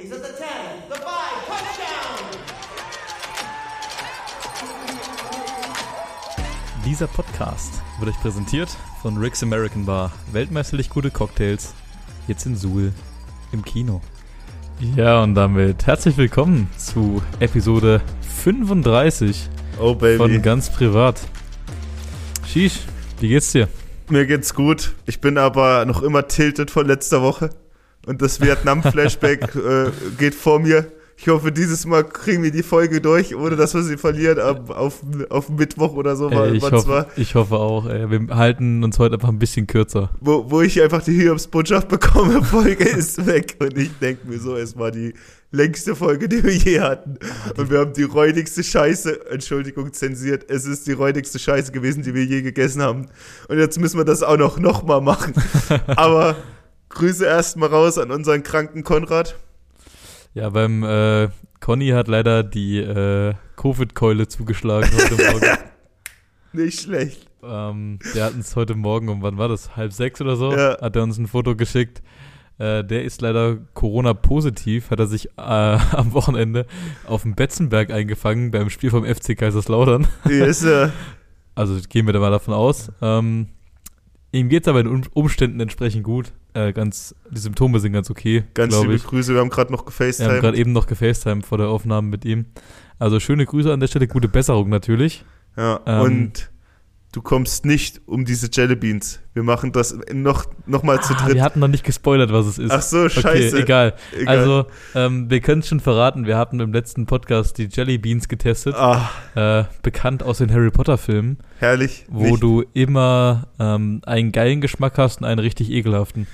He's at the 10, the 5, touchdown! Dieser Podcast wird euch präsentiert von Rick's American Bar. Weltmeisterlich gute Cocktails. Jetzt in Suhl im Kino. Ja, und damit herzlich willkommen zu Episode 35 Oh von Ganz Privat. Shish, wie geht's dir? mir geht's gut. Ich bin aber noch immer tilted von letzter Woche. Und das Vietnam-Flashback äh, geht vor mir. Ich hoffe, dieses Mal kriegen wir die Folge durch, ohne dass wir sie verlieren ab, auf, auf Mittwoch oder so. Ey, ich, hoffe, ich hoffe auch. Ey. Wir halten uns heute einfach ein bisschen kürzer. wo, wo ich einfach die Hiobs-Botschaft bekomme, Folge ist weg. Und ich denke mir so, es war die längste Folge, die wir je hatten. Und wir haben die räudigste Scheiße, Entschuldigung, zensiert. Es ist die räudigste Scheiße gewesen, die wir je gegessen haben. Und jetzt müssen wir das auch noch, noch mal machen. Aber Grüße erstmal raus an unseren kranken Konrad. Ja, beim äh, Conny hat leider die äh, Covid-Keule zugeschlagen heute Morgen. Nicht schlecht. Ähm, der hat uns heute Morgen um, wann war das? Halb sechs oder so? Ja. Hat er uns ein Foto geschickt. Äh, der ist leider Corona-positiv, hat er sich äh, am Wochenende auf dem Betzenberg eingefangen beim Spiel vom FC Kaiserslautern. Ist er. Also gehen wir da mal davon aus. Ähm, ihm geht es aber in Um- Umständen entsprechend gut. Äh, ganz, die Symptome sind ganz okay, Ganz liebe ich. Grüße, wir haben gerade noch Wir haben gefacetimed. gerade eben noch gefacetimed vor der Aufnahme mit ihm. Also schöne Grüße an der Stelle, gute Besserung natürlich. Ja, Ähm, und du kommst nicht um diese Jellybeans. Wir machen das noch, noch mal zu Ah, dritt. wir hatten noch nicht gespoilert, was es ist. Ach so, scheiße. Okay, egal. Egal. Also, ähm, wir können es schon verraten, wir hatten im letzten Podcast die Jelly Beans getestet, Ah, äh, bekannt aus den Harry Potter Filmen, herrlich. wo Nicht- du immer ähm, einen geilen Geschmack hast und einen richtig ekelhaften.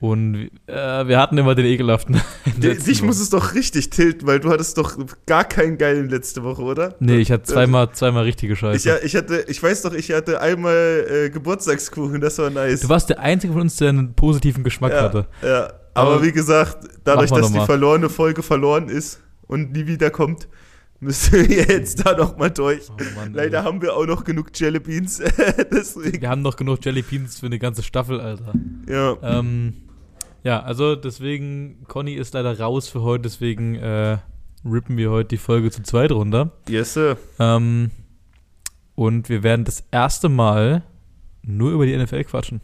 Und äh, wir hatten immer den ekelhaften. Dich muss es doch richtig tilten, weil du hattest doch gar keinen geilen letzte Woche, oder? Nee, ich hatte zweimal, zweimal richtige Ich, Scheiße. ja, ich hatte, ich weiß doch, ich hatte einmal äh, Geburtstagskuchen, das war nice. du warst der Einzige von uns, der einen positiven Geschmack ja, hatte. Ja, aber, Aber wie gesagt, dadurch, dass die verlorene Folge verloren ist und nie wiederkommt, müssen wir jetzt da noch mal durch. Oh Mann, Leider haben wir auch noch genug Jellybeans, deswegen. Wir haben noch genug Jelly Beans für eine ganze Staffel, Alter. Ja. Ähm, ja, also deswegen, Conny ist leider raus für heute, deswegen äh, rippen wir heute die Folge zu zweit runter. Yes, sir. Ähm, und wir werden das erste Mal nur über die NFL quatschen.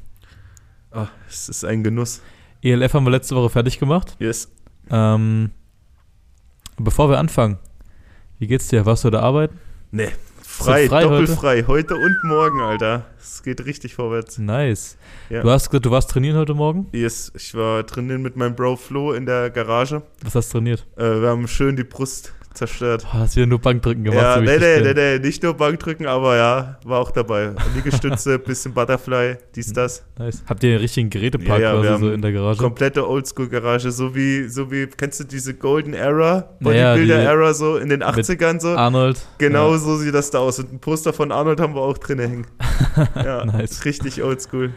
Ah, es ist ein Genuss. ELF haben wir letzte Woche fertig gemacht. Yes. Ähm, bevor wir anfangen, wie geht's dir? Warst du da arbeiten? Nee. Frei, frei doppelfrei. Heute? und morgen, Alter. Es geht richtig vorwärts. Nice. Ja. Du hast gesagt, du warst trainieren heute Morgen? Yes, ich war drinnen mit meinem Bro Flo in der Garage. Was hast du trainiert? Äh, wir haben schön die Brust zerstört. Oh, hast wieder nur Bankdrücken gemacht. ja, so nee, nee, nee, nee, nicht nur Bankdrücken, aber ja, war auch dabei. Liegestütze, bisschen Butterfly, dies, das. Nice. Habt ihr einen richtigen Gerätepark Ja, ja, quasi so in der Garage? Komplette Oldschool-Garage, so wie, so wie, kennst du diese Golden Era, Ja, Bodybuilder-Era so in den 80ern so? Arnold. Genau Ja. so sieht das da aus. Und ein Poster von Arnold haben wir auch drin hängen. Ja, Nice. richtig oldschool.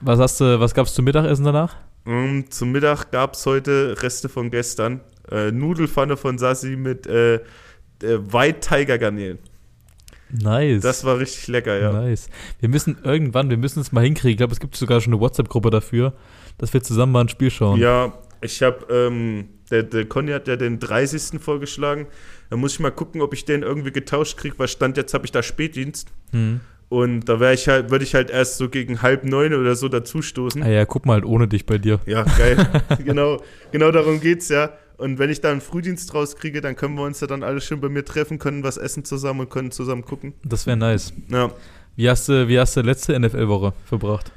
Was hast du, was gab's zum Mittagessen danach? Mm, zum Mittag gab es heute Reste von gestern. Äh, Nudelfanne von Sassi mit äh, äh, White Tiger Garnelen. Nice. Das war richtig lecker, ja. Nice. Wir müssen irgendwann, wir müssen es mal hinkriegen. Ich glaube, es gibt sogar schon eine WhatsApp-Gruppe dafür, dass wir zusammen mal ein Spiel schauen. Ja, ich habe, ähm, der, der Conny hat ja den 30. vorgeschlagen. Da muss ich mal gucken, ob ich den irgendwie getauscht kriege, weil Stand jetzt habe ich da Spätdienst. Hm. Und da wäre ich halt, würde ich halt erst so gegen halb neun oder so dazustoßen. Ah ja, guck mal halt ohne dich bei dir. Ja, geil. genau, genau darum geht's ja. Und wenn ich da einen Frühdienst rauskriege, dann können wir uns ja dann alle schön bei mir treffen, können was essen zusammen und können zusammen gucken. Das wäre nice. Ja. Wie hast du, wie hast du letzte NFL-Woche verbracht?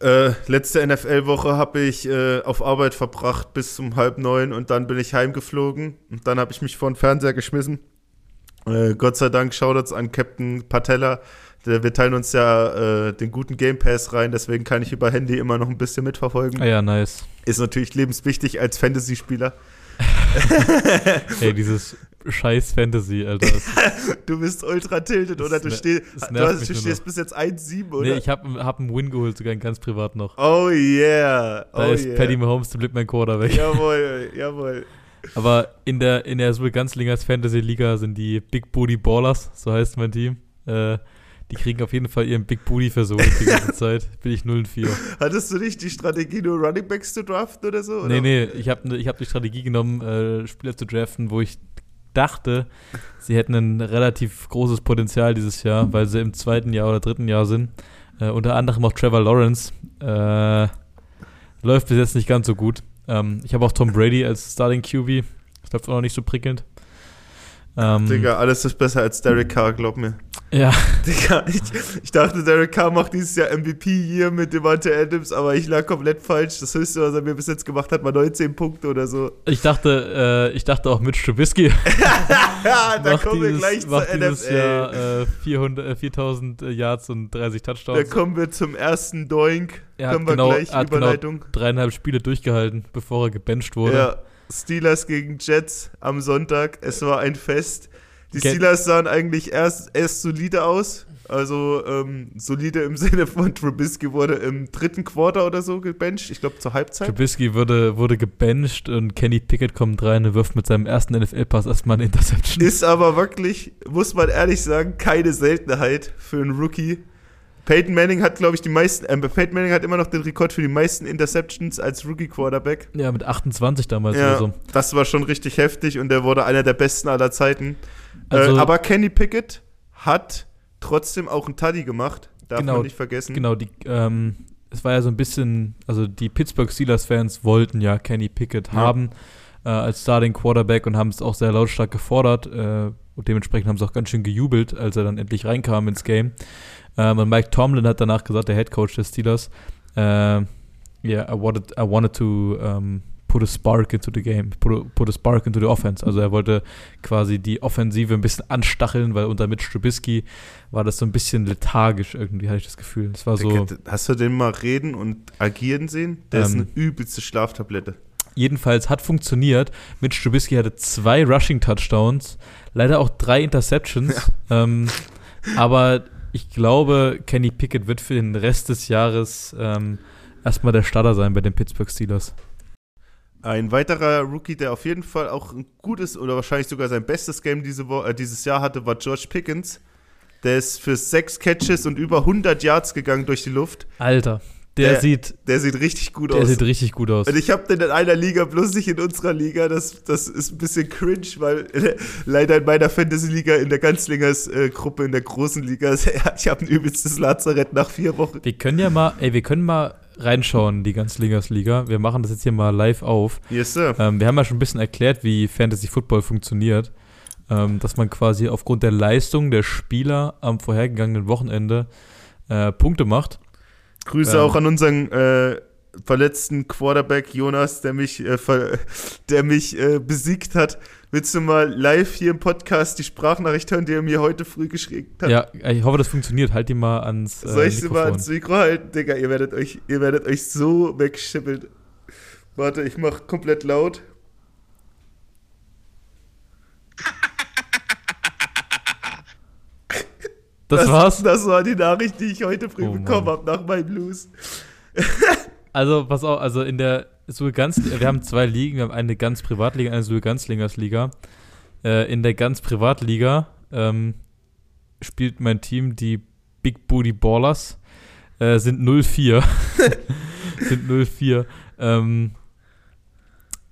Äh, letzte NFL-Woche habe ich äh, auf Arbeit verbracht bis um halb neun und dann bin ich heimgeflogen und dann habe ich mich vor den Fernseher geschmissen. Äh, Gott sei Dank Shoutouts an Captain Patella. Der, wir teilen uns ja äh, den guten Game Pass rein, deswegen kann ich über Handy immer noch ein bisschen mitverfolgen. Ah ja, nice. Ist natürlich lebenswichtig als Fantasy-Spieler. Ey, dieses scheiß Fantasy, Alter. Du bist ultra tilted, oder? Du, steh, du, hast, du stehst bis jetzt 1-7, oder? nee, ich hab, hab einen Win geholt, sogar ganz privat noch. oh yeah. Da oh ist yeah. Paddy Mahomes zum Glück mein Quarterback. Jawohl, jawohl. Aber in der, in der Super Ganzlingers Fantasy Liga sind die Big Booty Ballers, so heißt mein Team. Äh, Die kriegen auf jeden Fall ihren Big Booty versohlt die ganze Zeit. Bin ich 0 und 4. Hattest du nicht die Strategie, nur Running Backs zu draften oder so? Nee, oder? nee, ich habe ich hab die Strategie genommen, äh, Spieler zu draften, wo ich dachte, sie hätten ein relativ großes Potenzial dieses Jahr, weil sie im zweiten Jahr oder dritten Jahr sind. Äh, unter anderem auch Trevor Lawrence. Äh, läuft bis jetzt nicht ganz so gut. Ähm, ich habe auch Tom Brady als Starting QB. Das läuft auch noch nicht so prickelnd. Ähm, Digga, alles ist besser als Derek Carr, glaub mir. Ja, Digga, ich, ich dachte, Derek Carr macht dieses Jahr MVP hier mit Devante Adams, aber ich lag komplett falsch. Das höchste, was er mir bis jetzt gemacht hat, war 19 Punkte oder so. ich dachte, äh, ich dachte auch Mitch Trubisky Ja, da kommen wir dieses, gleich zur macht dieses NFL. Jahr äh, 400, äh, 4000 Yards und 30 Da Touchdowns. kommen wir zum ersten Doink. Er Kommen wir genau- gleich, er hat genau Überleitung. Dreieinhalb Spiele durchgehalten, bevor er gebencht wurde. ja, Steelers gegen Jets am Sonntag. Es war ein Fest. Die Ke- Steelers sahen eigentlich erst, erst solide aus. Also ähm, solide im Sinne von Trubisky wurde im dritten Quarter oder so gebencht. Ich glaube zur Halbzeit. Trubisky wurde, wurde gebencht und Kenny Pickett kommt rein und wirft mit seinem ersten NFL-Pass erstmal eine Interception. Ist aber wirklich, muss man ehrlich sagen, keine Seltenheit für einen Rookie. Peyton Manning hat, glaube ich, die meisten, äh, Peyton Manning hat immer noch den Rekord für die meisten Interceptions als Rookie-Quarterback. ja, mit 28 damals Ja, oder so. das war schon richtig heftig und er wurde einer der besten aller Zeiten. Also- äh, aber Kenny Pickett hat trotzdem auch einen Tuddy gemacht. Darf Genau, man nicht vergessen. Genau, die, ähm, es war ja so ein bisschen, also die Pittsburgh Steelers-Fans wollten ja Kenny Pickett Ja. haben äh, als Starting Quarterback und haben es auch sehr lautstark gefordert. Äh, und dementsprechend haben sie auch ganz schön gejubelt, als er dann endlich reinkam ins Game. Ähm, und Mike Tomlin hat danach gesagt, der Head Coach des Steelers, äh, yeah, I wanted, I wanted to um, put a spark into the game, put a, put a spark into the offense. Also er wollte quasi die Offensive ein bisschen anstacheln, weil unter Mitch Trubisky war das so ein bisschen lethargisch irgendwie, hatte ich das Gefühl. Es war so. Hast du den mal reden und agieren sehen? Der ist Ähm, eine übelste Schlaftablette. Jedenfalls hat funktioniert. Mitch Trubisky hatte zwei Rushing-Touchdowns, leider auch drei Interceptions. Ähm, aber ich glaube, Kenny Pickett wird für den Rest des Jahres ähm, erstmal der Starter sein bei den Pittsburgh Steelers. Ein weiterer Rookie, der auf jeden Fall auch ein gutes oder wahrscheinlich sogar sein bestes Game diese Wo äh, dieses Jahr hatte, war George Pickens. Der ist für sechs Catches und über 100 Yards gegangen durch die Luft. Alter, der, Der- sieht, Der sieht richtig gut der aus. sieht richtig gut aus. Und ich habe den in einer Liga, bloß nicht in unserer Liga. Das, das ist ein bisschen cringe, weil äh, leider in meiner Fantasy-Liga, in der Ganzlingers-Gruppe, in der großen Liga, ich habe ein übelstes Lazarett nach vier Wochen. Wir können ja mal, ey, wir können mal reinschauen, die Ganzlingers Liga. Wir machen das jetzt hier mal live auf. Yes, Sir. Ähm, wir haben ja schon ein bisschen erklärt, wie Fantasy Football funktioniert. Ähm, dass man quasi aufgrund der Leistung der Spieler am vorhergegangenen Wochenende äh, Punkte macht. Grüße Ähm. auch an unseren äh, verletzten Quarterback Jonas, der mich, äh, der mich äh, besiegt hat. Willst du mal live hier im Podcast die Sprachnachricht hören, die er mir heute früh geschickt hat? Ja, ich hoffe, das funktioniert. Halt die mal ans äh, Soll ich sie mal ans Mikro halten? Digga, ihr werdet euch, ihr werdet euch so wegschippeln. Warte, ich mach komplett laut. das, war's. Das war die Nachricht, die ich heute früh Oh, bekommen habe nach meinem Blues. Also, pass auf, also in der ganz, wir haben zwei Ligen, wir haben eine ganz Privatliga, eine Sue Ganzlingers Liga. Äh, in der ganz Privatliga ähm, spielt mein Team die Big Booty Ballers. Äh, sind 0-4. sind 0-4. Ähm,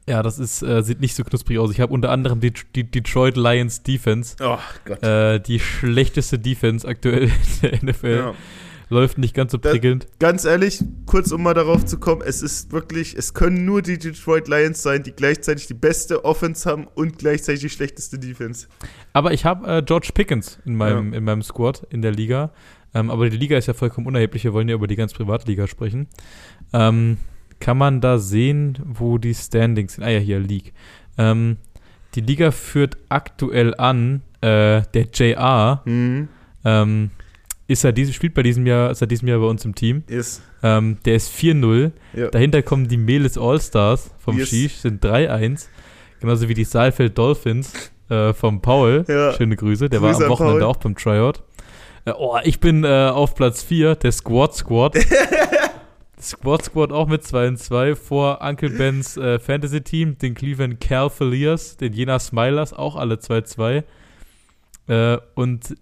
ja, das ist, äh, sieht nicht so knusprig aus. Ich habe unter anderem die, die Detroit Lions Defense. Oh Gott. Äh, die schlechteste Defense aktuell in der NFL. Ja. Läuft nicht ganz so prickelnd. Ganz ehrlich, kurz um mal darauf zu kommen, es ist wirklich, es können nur die Detroit Lions sein, die gleichzeitig die beste Offense haben und gleichzeitig die schlechteste Defense. Aber ich habe äh, George Pickens in meinem, in meinem Squad in der Liga. Ähm, aber die Liga ist ja vollkommen unerheblich. Wir wollen ja über die ganz Privatliga sprechen. Ähm, kann man da sehen, wo die Standings sind? Ah ja, hier, League. Ähm, die Liga führt aktuell an, äh, der JR Mhm. ähm, ist seit diesem, spielt bei diesem Jahr, seit diesem Jahr bei uns im Team. Ist. Ähm, der ist 4-0. Ja. Dahinter kommen die Meles All-Stars vom Yes. Shish, sind 3-1. Genauso wie die Saalfeld Dolphins äh, vom Paul. Ja. Schöne Grüße. Der Grüße war am Wochenende Paul. auch beim Tryout. Äh, oh, ich bin äh, auf Platz 4, der Squad Squad. Squad Squad auch mit 2 und 2 vor Uncle Bens äh, Fantasy Team, den Cleveland Cavaliers, den Jena Smilers, auch alle 2-2. Äh, und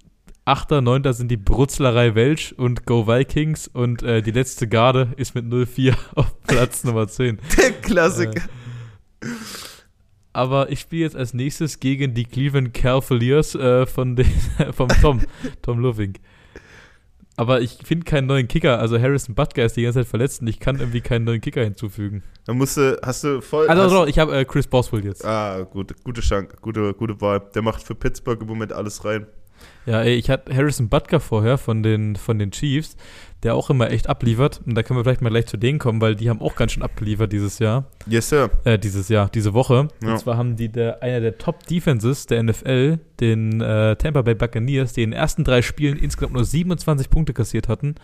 Achter, Neunter sind die Brutzlerei Welsch und Go Vikings und äh, die letzte Garde ist mit 0-4 auf Platz Nummer 10. Der Klassiker. Äh, aber ich spiele jetzt als nächstes gegen die Cleveland Cavaliers äh, von den, vom Tom, Tom Loving. Aber ich finde keinen neuen Kicker. Also Harrison Butker ist die ganze Zeit verletzt und ich kann irgendwie keinen neuen Kicker hinzufügen. Dann musst du, hast du voll. Also doch, ich habe äh, Chris Boswell jetzt. Ah, gut, gute Chance, gute, gute Wahl. Der macht für Pittsburgh im Moment alles rein. Ja, ey, ich hatte Harrison Butker vorher von den, von den Chiefs, der auch immer echt abliefert. Und da können wir vielleicht mal gleich zu denen kommen, weil die haben auch ganz schön abgeliefert dieses Jahr. Yes, sir. Äh, dieses Jahr, diese Woche. Ja. Und zwar haben die der, einer der Top-Defenses der NFL, den äh, Tampa Bay Buccaneers, die in den ersten drei Spielen insgesamt nur 27 Punkte kassiert hatten,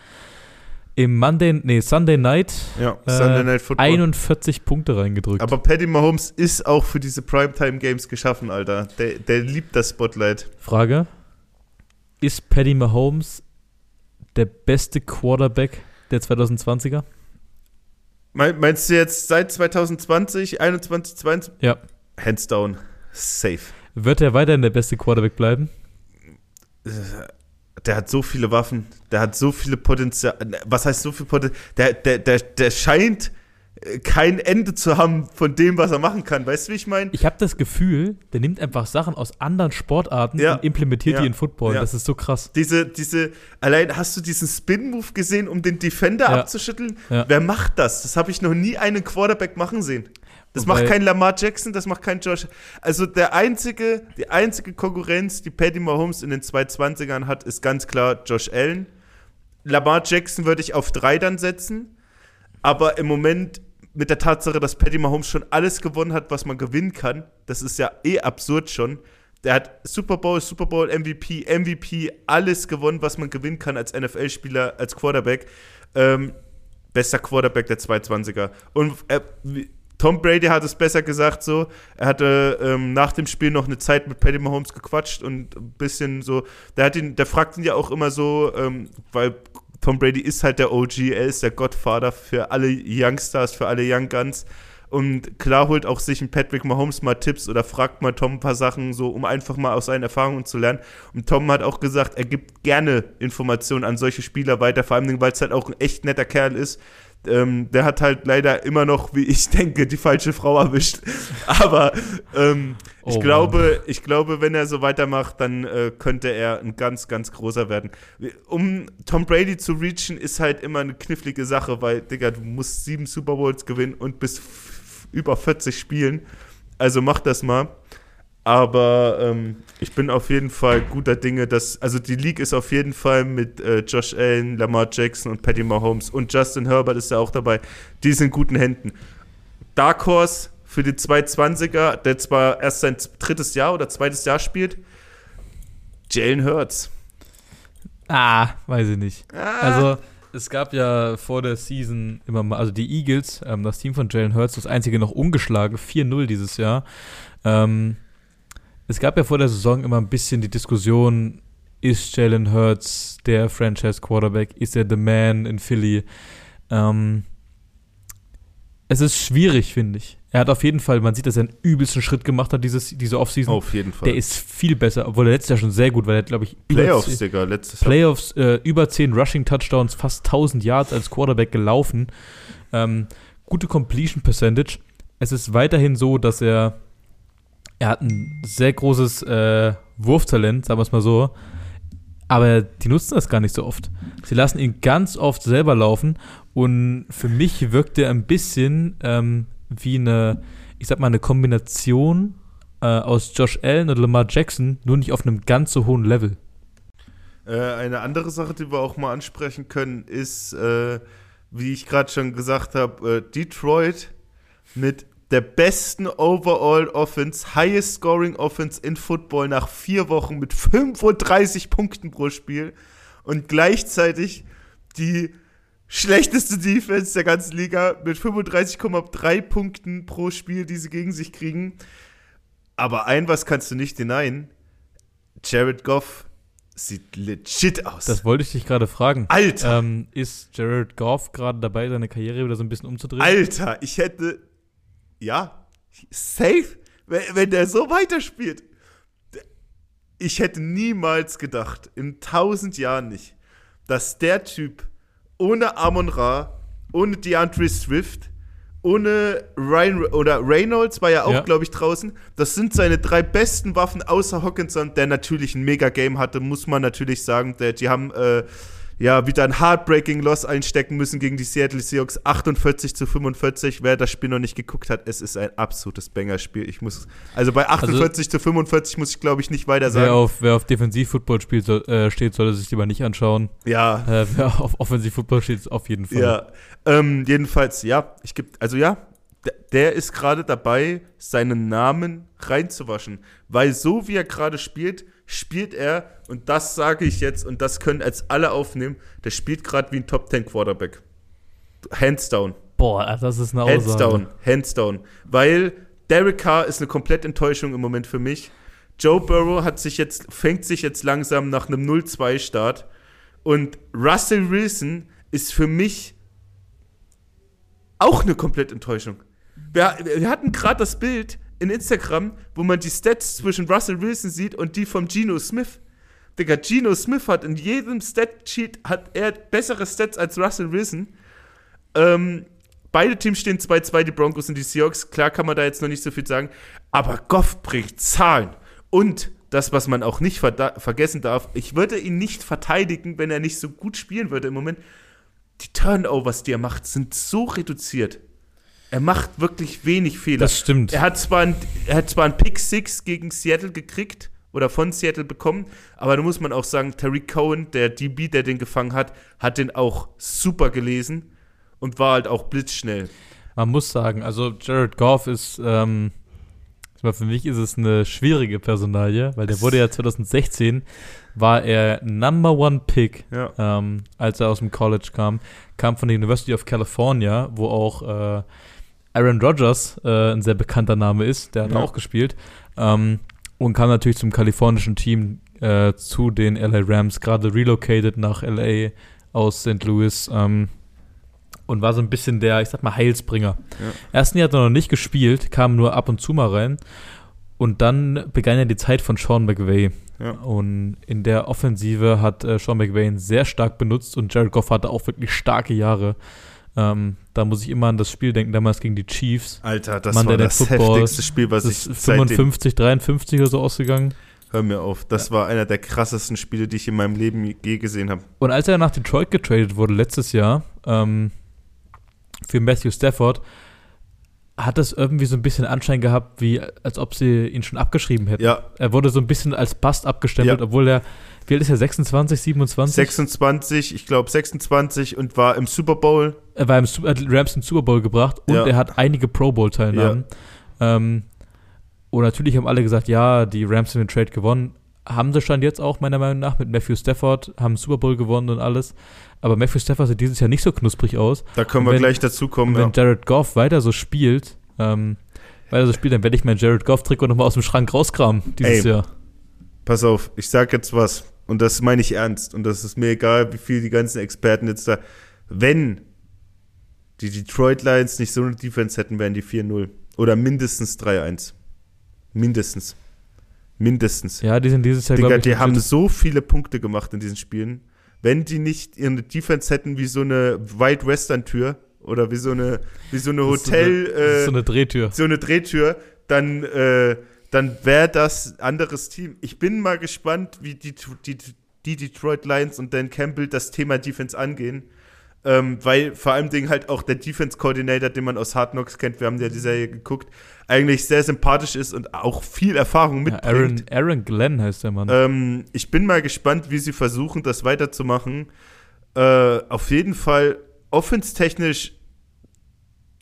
im Monday, nee, Sunday Night, Ja, äh, Sunday Night Football. 41 Punkte reingedrückt. Aber Patty Mahomes ist auch für diese Primetime-Games geschaffen, Alter. Der, der liebt das Spotlight. Frage: Ist Paddy Mahomes der beste Quarterback der 2020er? Mein, meinst du jetzt seit 2020, 21, 22? Ja. Hands down. Safe. Wird er weiterhin der beste Quarterback bleiben? Der hat so viele Waffen, der hat so viele Potenzial. Was heißt so viel Potenzial? Der, der, der, der scheint äh, kein Ende zu haben von dem, was er machen kann. Weißt du, wie ich meine? Ich habe das Gefühl, der nimmt einfach Sachen aus anderen Sportarten Ja. und implementiert Ja. die in Football. Ja. Das ist so krass. Diese, diese, allein hast du diesen Spin-Move gesehen, um den Defender abzuschütteln? Wer macht das? Das habe ich noch nie einen Quarterback machen sehen. Das Wobei- macht kein Lamar Jackson, das macht kein Josh. Also der einzige, die einzige Konkurrenz, die Patty Mahomes in den 220ern hat, ist ganz klar Josh Allen. Lamar Jackson würde ich auf drei dann setzen. Aber im Moment mit der Tatsache, dass Patty Mahomes schon alles gewonnen hat, was man gewinnen kann, das ist ja eh absurd schon. Der hat Super Bowl, Super Bowl, MVP, MVP, alles gewonnen, was man gewinnen kann als NFL-Spieler, als Quarterback. Ähm, bester Quarterback der 220er. Und äh, Tom Brady hat es besser gesagt so. Er hatte ähm, nach dem Spiel noch eine Zeit mit Patty Mahomes gequatscht und ein bisschen so. Der hat ihn, der fragt ihn ja auch immer so, ähm, weil Tom Brady ist halt der OG, er ist der Gottvater für alle Youngstars, für alle Young Guns. Und klar holt auch sich ein Patrick Mahomes mal Tipps oder fragt mal Tom ein paar Sachen so, um einfach mal aus seinen Erfahrungen zu lernen. Und Tom hat auch gesagt, er gibt gerne Informationen an solche Spieler weiter, vor allem, weil es halt auch ein echt netter Kerl ist. Ähm, der hat halt leider immer noch, wie ich denke, die falsche Frau erwischt. Aber ähm, ich Oh, glaube, ich glaube, wenn er so weitermacht, dann äh, könnte er ein ganz, ganz großer werden. Um Tom Brady zu reachen, ist halt immer eine knifflige Sache, weil, Digga, du musst sieben Super Bowls gewinnen und bis über 40 spielen. Also mach das mal. Aber ähm, ich bin auf jeden Fall guter Dinge, dass, also die League ist auf jeden Fall mit äh, Josh Allen, Lamar Jackson und Patty Mahomes und Justin Herbert ist ja auch dabei. Die sind in guten Händen. Dark Horse für die 220er, der zwar erst sein drittes Jahr oder zweites Jahr spielt, Jalen Hurts. Ah, weiß ich nicht. Ah. Also, es gab ja vor der Season immer mal, also die Eagles, ähm, das Team von Jalen Hurts, das einzige noch ungeschlagen, 4-0 dieses Jahr. Ähm, es gab ja vor der Saison immer ein bisschen die Diskussion, ist Jalen Hurts der Franchise Quarterback? Ist er the man in Philly? Ähm, es ist schwierig, finde ich. Er hat auf jeden Fall, man sieht, dass er einen übelsten Schritt gemacht hat, dieses, diese Offseason. Auf jeden Fall. Der ist viel besser, obwohl er letztes Jahr schon sehr gut war. Der hat, glaube ich, über Playoffs, Digga, letztes Jahr. Playoffs, äh, über 10 Rushing-Touchdowns, fast 1000 Yards als Quarterback gelaufen. Ähm, gute Completion Percentage. Es ist weiterhin so, dass er, er hat ein sehr großes äh, Wurftalent, sagen wir es mal so. Aber die nutzen das gar nicht so oft. Sie lassen ihn ganz oft selber laufen und für mich wirkt er ein bisschen ähm, wie eine, ich sag mal, eine Kombination äh, aus Josh Allen und Lamar Jackson, nur nicht auf einem ganz so hohen Level. Äh, eine andere Sache, die wir auch mal ansprechen können, ist, äh, wie ich gerade schon gesagt habe, äh, Detroit mit der besten Overall Offense, highest scoring Offense in Football nach vier Wochen mit 35 Punkten pro Spiel und gleichzeitig die schlechteste Defense der ganzen Liga mit 35,3 Punkten pro Spiel, die sie gegen sich kriegen. Aber ein was kannst du nicht denyen. Jared Goff sieht legit aus. Das wollte ich dich gerade fragen. Alter, Ähm, ist Jared Goff gerade dabei, seine Karriere wieder so ein bisschen umzudrehen? Alter, ich hätte. Ja, safe, wenn, wenn der so weiterspielt. ich hätte niemals gedacht, in tausend Jahren nicht, dass der Typ ohne Amon Ra, ohne DeAndre Swift, ohne Ryan oder Reynolds war ja auch, Ja. glaube ich, draußen. Das sind seine drei besten Waffen außer Hawkinson, der natürlich ein Mega-Game hatte, muss man natürlich sagen. Die haben äh, ja wieder ein Heartbreaking Loss einstecken müssen gegen die Seattle Seahawks. 48 zu 45. Wer das Spiel noch nicht geguckt hat, es ist ein absolutes Banger-Spiel. Ich muss, also bei 48 zu 45 muss ich, glaube ich, nicht weiter Wer sagen. auf, wer auf Defensiv-Football spielt, soll, äh, steht, sollte sich lieber nicht anschauen. ja, Äh, wer auf Offensiv-Football steht, auf jeden Fall. Ja, ähm, jedenfalls, ja, ich geb, also ja, der, ist gerade dabei, seinen Namen reinzuwaschen, weil so wie er gerade spielt, spielt er, und das sage ich jetzt, und das können als alle aufnehmen, der spielt gerade wie ein Top 10 Quarterback. Hands down. Boah, das ist eine Hands Aussage. down, hands down. Weil Derek Carr ist eine komplett Enttäuschung im Moment für mich. Joe Burrow hat sich jetzt, fängt sich jetzt langsam nach einem 0-2-Start. Und Russell Wilson ist für mich auch eine komplett Enttäuschung. Wir, wir hatten gerade das Bild in Instagram, wo man die Stats zwischen Russell Wilson sieht und die von Geno Smith. Digga, Geno Smith hat in jedem Statsheet hat er bessere Stats als Russell Wilson. Ähm, beide Teams stehen 2-2, die Broncos und die Seahawks. Klar kann man da jetzt noch nicht so viel sagen. Aber Goff bringt Zahlen. Und das, was man auch nicht vergessen darf, ich würde ihn nicht verteidigen, wenn er nicht so gut spielen würde im Moment. Die Turnovers, die er macht, sind so reduziert. Er macht wirklich wenig Fehler. Das stimmt. Er hat zwar ein, er hat zwar ein Pick Six gegen Seattle gekriegt oder von Seattle bekommen, aber da muss man auch sagen, Tariq Cohen, der DB, der den gefangen hat, hat den auch super gelesen und war halt auch blitzschnell. Man muss sagen, also Jared Goff ist, ähm, für mich ist es eine schwierige Personalie, weil der wurde ja 2016, war er Number One Pick, Ja. ähm, als er aus dem College kam, kam von der University of California, wo auch äh, Aaron Rodgers äh, ein sehr bekannter Name ist, der hat Ja. auch gespielt, ähm, und kam natürlich zum kalifornischen Team äh, zu den LA Rams, gerade relocated nach LA aus St. Louis, ähm, und war so ein bisschen der, ich sag mal, Heilsbringer. Ja. Ersten Jahr hat er noch nicht gespielt, kam nur ab und zu mal rein. Und dann begann ja die Zeit von Sean McVay. Ja. Und in der Offensive hat äh, Sean McVay ihn sehr stark benutzt und Jared Goff hatte auch wirklich starke Jahre. Ähm, da muss ich immer an das Spiel denken, damals gegen die Chiefs. Alter, das Monday war das Football, heftigste Spiel, was ich ist seitdem 55, 53 oder so ausgegangen. Hör mir auf. Das war einer der krassesten Spiele, die ich in meinem Leben je gesehen habe. Und als er nach Detroit getradet wurde letztes Jahr ähm, für Matthew Stafford, hat das irgendwie so ein bisschen Anschein gehabt, wie als ob sie ihn schon abgeschrieben hätten. Ja, Er wurde so ein bisschen als Bast abgestempelt, Ja. obwohl er, wie alt ist er, 26, 27? 26, ich glaube 26 und war im Super Bowl. Er war im hat Rams im Super Bowl gebracht und Ja. er hat einige Pro Bowl-Teilnahmen. Ähm, und natürlich haben alle gesagt, ja, die Rams haben den Trade gewonnen. Haben sie stand jetzt auch, meiner Meinung nach, mit Matthew Stafford, haben Super Bowl gewonnen und alles. Aber Matthew Stafford sieht dieses Jahr nicht so knusprig aus. Da können wir wenn- gleich dazu kommen. Wenn Ja. Jared Goff weiter so spielt, ähm, weiter so spielt, dann werde ich mein Jared Goff-Trikot nochmal aus dem Schrank rauskramen dieses Ey. Jahr. Pass auf, ich sag jetzt was. Und das meine ich ernst. Und das ist mir egal, wie viel die ganzen Experten jetzt da. Wenn die Detroit Lions nicht so eine Defense hätten, wären die 4-0. Oder mindestens 3-1. Mindestens. Mindestens. Ja, die sind dieses Jahr, Digga, glaube ich, die haben so viele Punkte gemacht in diesen Spielen. Wenn die nicht ihre Defense hätten wie so eine White Western Tür oder wie so eine, wie so eine ist so eine- Hotel, äh, so eine Drehtür. so eine Drehtür, dann, äh, dann wäre das ein anderes Team. Ich bin mal gespannt, wie die, die, die Detroit Lions und Dan Campbell das Thema Defense angehen. Ähm, weil vor allem Dingen halt auch der Defense Coordinator, den man aus Hard Knocks kennt, wir haben ja die Serie geguckt, eigentlich sehr sympathisch ist und auch viel Erfahrung Ja, mitbringt. Aaron, Aaron Glenn heißt der Mann. Ähm, ich bin mal gespannt, wie sie versuchen, das weiterzumachen. Äh, auf jeden Fall, offenstechnisch,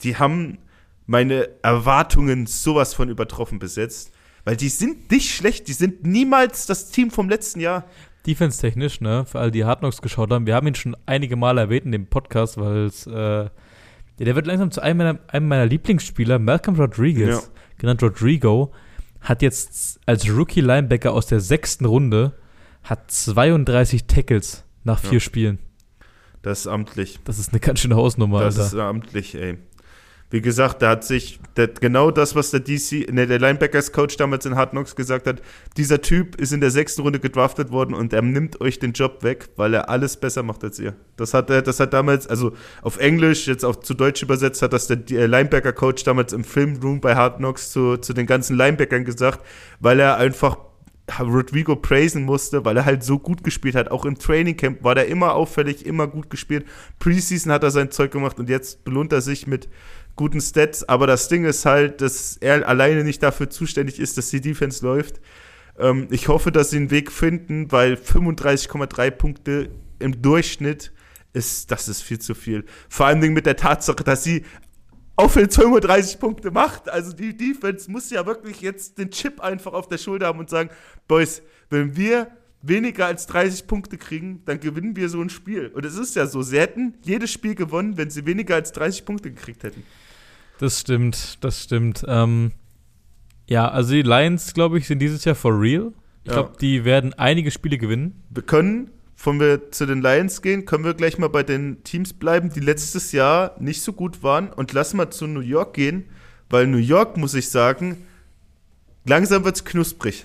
die haben meine Erwartungen sowas von übertroffen bis jetzt. Weil die sind nicht schlecht, die sind niemals das Team vom letzten Jahr. Defense-technisch, ne, für alle, die Hard Knocks geschaut haben, wir haben ihn schon einige Male erwähnt in dem Podcast, weil es, äh, ja, der wird langsam zu einem meiner, einem meiner Lieblingsspieler, Malcolm Rodriguez, Ja. genannt Rodrigo, hat jetzt als Rookie-Linebacker aus der sechsten Runde, hat 32 Tackles nach vier Ja. Spielen. Das ist amtlich. Das ist eine ganz schöne Hausnummer, Das Alter. ist amtlich, ey. Wie gesagt, da hat sich der, genau das, was der DC, ne, der Linebackers-Coach damals in Hard Knocks gesagt hat, dieser Typ ist in der sechsten Runde gedraftet worden und er nimmt euch den Job weg, weil er alles besser macht als ihr. Das hat er, das hat damals, also auf Englisch, jetzt auch zu Deutsch übersetzt, hat das der Linebacker-Coach damals im Filmroom bei Hard Knocks zu, zu den ganzen Linebackern gesagt, weil er einfach Rodrigo praisen musste, weil er halt so gut gespielt hat. Auch im Trainingcamp war der immer auffällig, immer gut gespielt. Preseason hat er sein Zeug gemacht und jetzt belohnt er sich mit guten Stats. Aber das Ding ist halt, dass er alleine nicht dafür zuständig ist, dass die Defense läuft. Ähm, ich hoffe, dass sie einen Weg finden, weil 35,3 Punkte im Durchschnitt ist, das ist viel zu viel. Vor Dingen mit der Tatsache, dass sie auch wenn 35 Punkte macht. Also die Defense muss ja wirklich jetzt den Chip einfach auf der Schulter haben und sagen, Boys, wenn wir weniger als 30 Punkte kriegen, dann gewinnen wir so ein Spiel. Und es ist ja so, sie hätten jedes Spiel gewonnen, wenn sie weniger als 30 Punkte gekriegt hätten. Das stimmt, das stimmt. Ähm, ja, also die Lions, glaube ich, sind dieses Jahr for real. Ich glaube, ja. die werden einige Spiele gewinnen. Wir können Bevor wir zu den Lions gehen, können wir gleich mal bei den Teams bleiben, die letztes Jahr nicht so gut waren. Und lass mal zu New York gehen, weil New York, muss ich sagen, langsam wird es knusprig.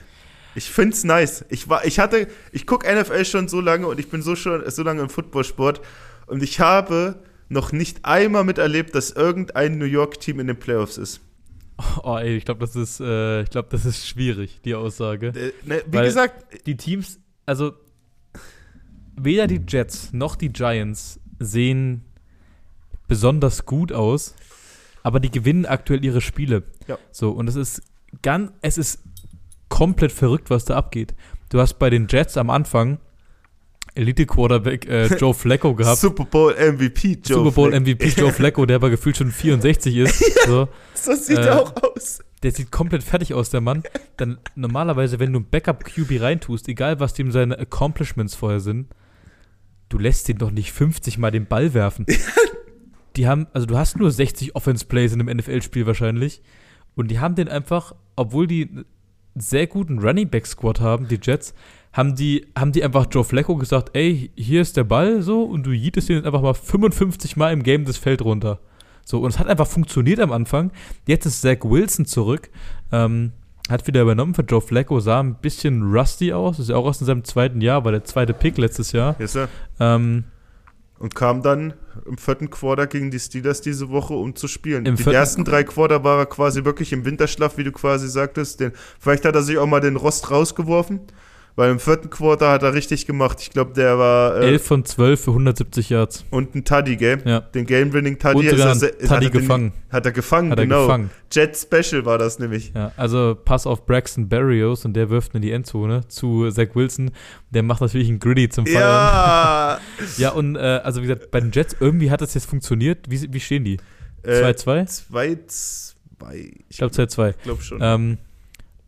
Ich finde es nice. Ich, war, ich hatte, ich gucke NFL schon so lange und ich bin so schon so lange im Footballsport und ich habe noch nicht einmal miterlebt, dass irgendein New York-Team in den Playoffs ist. Oh, ey, ich glaube, das ist, äh, ich glaube, das ist schwierig, die Aussage. Äh, ne, wie Weil gesagt, die Teams, also weder die Jets noch die Giants sehen besonders gut aus, aber die gewinnen aktuell ihre Spiele. Ja. So, und es ist ganz, es ist komplett verrückt, was da abgeht. Du hast bei den Jets am Anfang Elite Quarterback äh, Joe Flacco gehabt. Super Bowl MVP Joe Super Bowl MVP Joe Flacco, der aber gefühlt schon 64 ist. so, so sieht äh, er auch aus der sieht komplett fertig aus, der Mann. Dann normalerweise, wenn du ein Backup-QB reintust, egal was dem seine Accomplishments vorher sind, du lässt den doch nicht 50 Mal den Ball werfen. die haben, also du hast nur 60 Offense-Plays in einem NFL-Spiel wahrscheinlich. Und die haben den einfach, obwohl die einen sehr guten Running Back Squad haben, die Jets, haben die, haben die einfach Joe Flacco gesagt, ey, hier ist der Ball so und du jietest den jetzt einfach mal 55 Mal im Game das Feld runter. So, und es hat einfach funktioniert am Anfang. Jetzt ist Zach Wilson zurück. Ähm, hat wieder übernommen für Joe Flacco, sah ein bisschen rusty aus. Ist ja auch aus seinem zweiten Jahr, war der zweite Pick letztes Jahr. Yes. Ähm, und kam dann im vierten Quarter gegen die Steelers diese Woche, um zu spielen. Im die ersten drei Quarter war er quasi wirklich im Winterschlaf, wie du quasi sagtest. Den, vielleicht hat er sich auch mal den Rost rausgeworfen. Weil im vierten Quarter hat er richtig gemacht. Ich glaube, der war. Äh, 11 von 12 für 170 Yards. Und ein Tuddy, gell? Ja. Den Game-Winning-Tuddy ist er, Tuddy gefangen. Den, hat er gefangen, hat er genau. Gefangen. Jet Special war das nämlich. Ja, also Pass auf Braxton Berrios und der wirft in die Endzone zu Zach Wilson. Der macht natürlich einen Gritty zum Feiern. Ja! ja, und äh, also wie gesagt, bei den Jets irgendwie hat das jetzt funktioniert. Wie, wie stehen die? 2-2? 2-2. Ich glaube 2-2. Ich glaube schon. Ähm,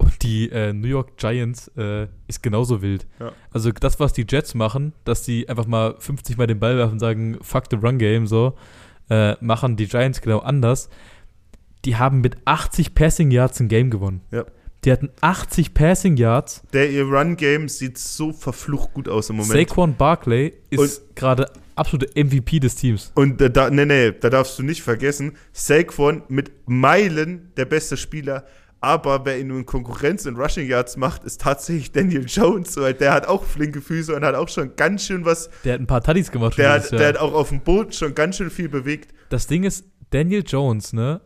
und die äh, New York Giants äh, ist genauso wild. Ja. Also das, was die Jets machen, dass die einfach mal 50 Mal den Ball werfen und sagen, fuck the run game, so, äh, machen die Giants genau anders. Die haben mit 80 Passing Yards ein Game gewonnen. Ja. Die hatten 80 Passing Yards. Der ihr Run Game sieht so verflucht gut aus im Moment. Saquon Barkley ist gerade absolute MVP des Teams. Und da, nee, nee, da darfst du nicht vergessen, Saquon mit Meilen der beste Spieler aber wer ihn nun Konkurrenz in Rushing Yards macht, ist tatsächlich Daniel Jones, weil der hat auch flinke Füße und hat auch schon ganz schön was. Der hat ein paar Tuddies gemacht. Der, hat, der hat auch auf dem Boot schon ganz schön viel bewegt. Das Ding ist, Daniel Jones, ne?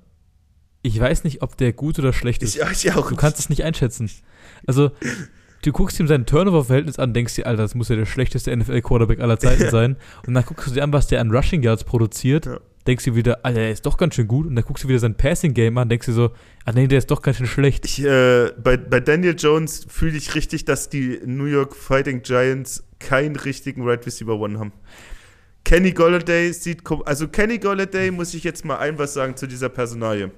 Ich weiß nicht, ob der gut oder schlecht ist. Ich, ich auch. Du kannst es nicht einschätzen. Also, du guckst ihm sein Turnover-Verhältnis an, denkst dir, Alter, das muss ja der schlechteste NFL-Quarterback aller Zeiten sein. Und dann guckst du dir an, was der an Rushing Yards produziert. Ja denkst du wieder, Alter, der ist doch ganz schön gut. Und dann guckst du wieder sein Passing-Game an, denkst du so, ah nee, der ist doch ganz schön schlecht. Ich, äh, bei, bei Daniel Jones fühle ich richtig, dass die New York Fighting Giants keinen richtigen Right Receiver One haben. Kenny Golladay sieht, also Kenny Golladay muss ich jetzt mal ein was sagen zu dieser Personalie.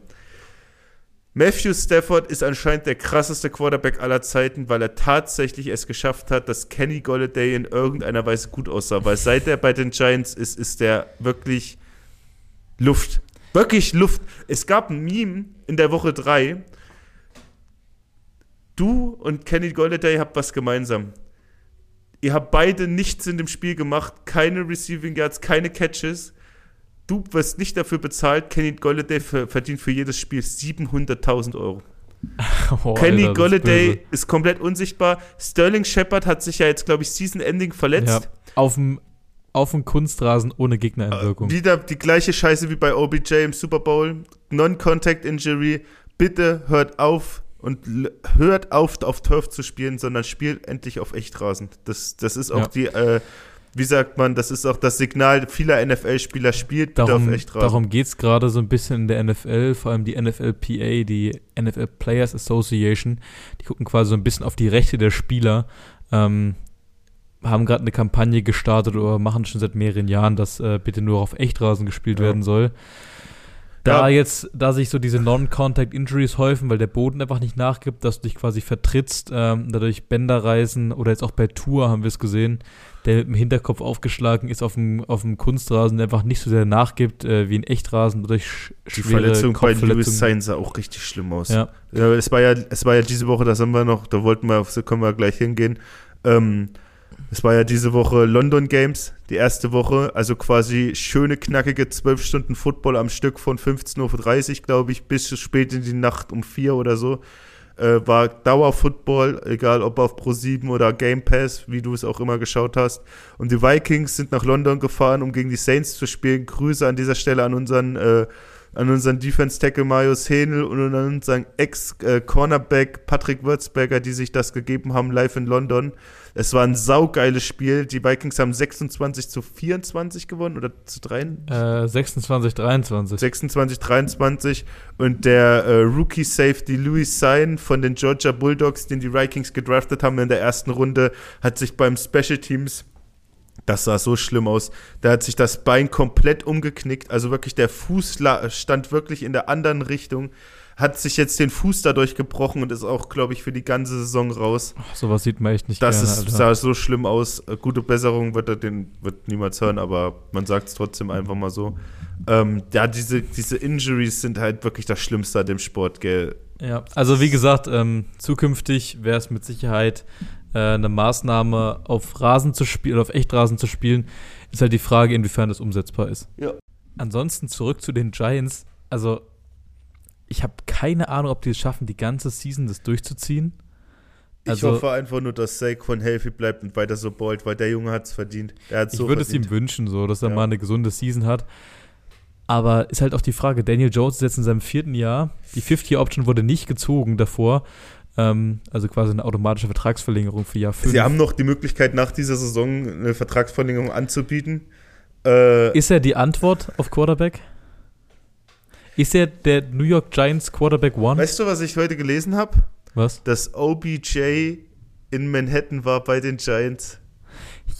Matthew Stafford ist anscheinend der krasseste Quarterback aller Zeiten, weil er tatsächlich es geschafft hat, dass Kenny Golladay in irgendeiner Weise gut aussah. Weil seit er bei den Giants ist, ist der wirklich Luft. Wirklich Luft. Es gab ein Meme in der Woche 3. Du und Kenny Goldaday habt was gemeinsam. Ihr habt beide nichts in dem Spiel gemacht, keine Receiving Yards, keine Catches. du wirst nicht dafür bezahlt, Kenny Golladay verdient für jedes Spiel 700.000 Euro. Oh, Kenny Alter, Golladay ist, ist, komplett unsichtbar. Sterling Shepard hat sich ja jetzt, glaube ich, Season-Ending verletzt. Ja, auf dem auf dem Kunstrasen ohne Gegnereinwirkung. Äh, wieder die gleiche Scheiße wie bei OBJ im Super Bowl. Non-Contact Injury. Bitte hört auf und hört auf, auf Turf zu spielen, sondern spielt endlich auf Echtrasen. Das, das ist auch ja. die, äh, wie sagt man, das ist auch das Signal vieler NFL-Spieler, spielt darum, auf Echtrasen. Darum geht es gerade so ein bisschen in der NFL, vor allem die NFLPA, die NFL Players Association, die gucken quasi so ein bisschen auf die Rechte der Spieler. Ähm, haben gerade eine Kampagne gestartet oder machen schon seit mehreren Jahren, dass äh, bitte nur auf Echtrasen gespielt ja. werden soll. Da ja. jetzt, da sich so diese Non-Contact Injuries häufen, weil der Boden einfach nicht nachgibt, dass du dich quasi vertrittst, ähm, dadurch Bänder reißen oder jetzt auch bei Tour haben wir es gesehen, der mit dem Hinterkopf aufgeschlagen ist auf dem, auf dem Kunstrasen, der einfach nicht so sehr nachgibt äh, wie ein Echtrasen, dadurch Die Verletzung bei Louis Sainz sah auch richtig schlimm aus. Ja. ja. es, war ja, es war ja diese Woche, das haben wir noch, da wollten wir, so können wir gleich hingehen, ähm, es war ja diese Woche London Games, die erste Woche, also quasi schöne, knackige zwölf Stunden Football am Stück von 15.30 Uhr, glaube ich, bis spät in die Nacht um vier oder so. Äh, war Dauer-Football, egal ob auf Pro7 oder Game Pass, wie du es auch immer geschaut hast. Und die Vikings sind nach London gefahren, um gegen die Saints zu spielen. Grüße an dieser Stelle an unseren äh, an unseren Defense-Tackle Marius Henel und an unseren Ex-Cornerback Patrick Würzberger, die sich das gegeben haben, live in London. Es war ein saugeiles Spiel. Die Vikings haben 26 zu 24 gewonnen oder zu 3? Äh, 26, 23. 26, 23. Und der äh, Rookie-Safety Louis Sein von den Georgia Bulldogs, den die Vikings gedraftet haben in der ersten Runde, hat sich beim Special Teams das sah so schlimm aus. Da hat sich das Bein komplett umgeknickt. Also wirklich, der Fuß stand wirklich in der anderen Richtung. Hat sich jetzt den Fuß dadurch gebrochen und ist auch, glaube ich, für die ganze Saison raus. Ach, sowas sieht man echt nicht Das gerne, ist, sah so schlimm aus. Äh, gute Besserung wird er den wird niemals hören, aber man sagt es trotzdem einfach mal so. Ähm, ja, diese, diese Injuries sind halt wirklich das Schlimmste an dem Sport, gell? Ja, also wie gesagt, ähm, zukünftig wäre es mit Sicherheit äh, eine Maßnahme auf Rasen zu spielen, auf Echtrasen zu spielen, ist halt die Frage, inwiefern das umsetzbar ist. Ja. Ansonsten zurück zu den Giants. Also, ich habe keine Ahnung, ob die es schaffen, die ganze Season das durchzuziehen. Also, ich hoffe einfach nur, dass Saquon healthy bleibt und weiter so ballt, weil der Junge hat es verdient. ich würde es ihm wünschen, so, dass er ja. mal eine gesunde Season hat. Aber ist halt auch die Frage, Daniel Jones ist jetzt in seinem vierten Jahr. Die 50-Option wurde nicht gezogen davor. Ähm, also quasi eine automatische Vertragsverlängerung für Jahr 5. Sie haben noch die Möglichkeit, nach dieser Saison eine Vertragsverlängerung anzubieten. Äh, ist er die Antwort auf Quarterback? Ist er der New York Giants Quarterback One? Weißt du, was ich heute gelesen habe? Was? Dass OBJ in Manhattan war bei den Giants.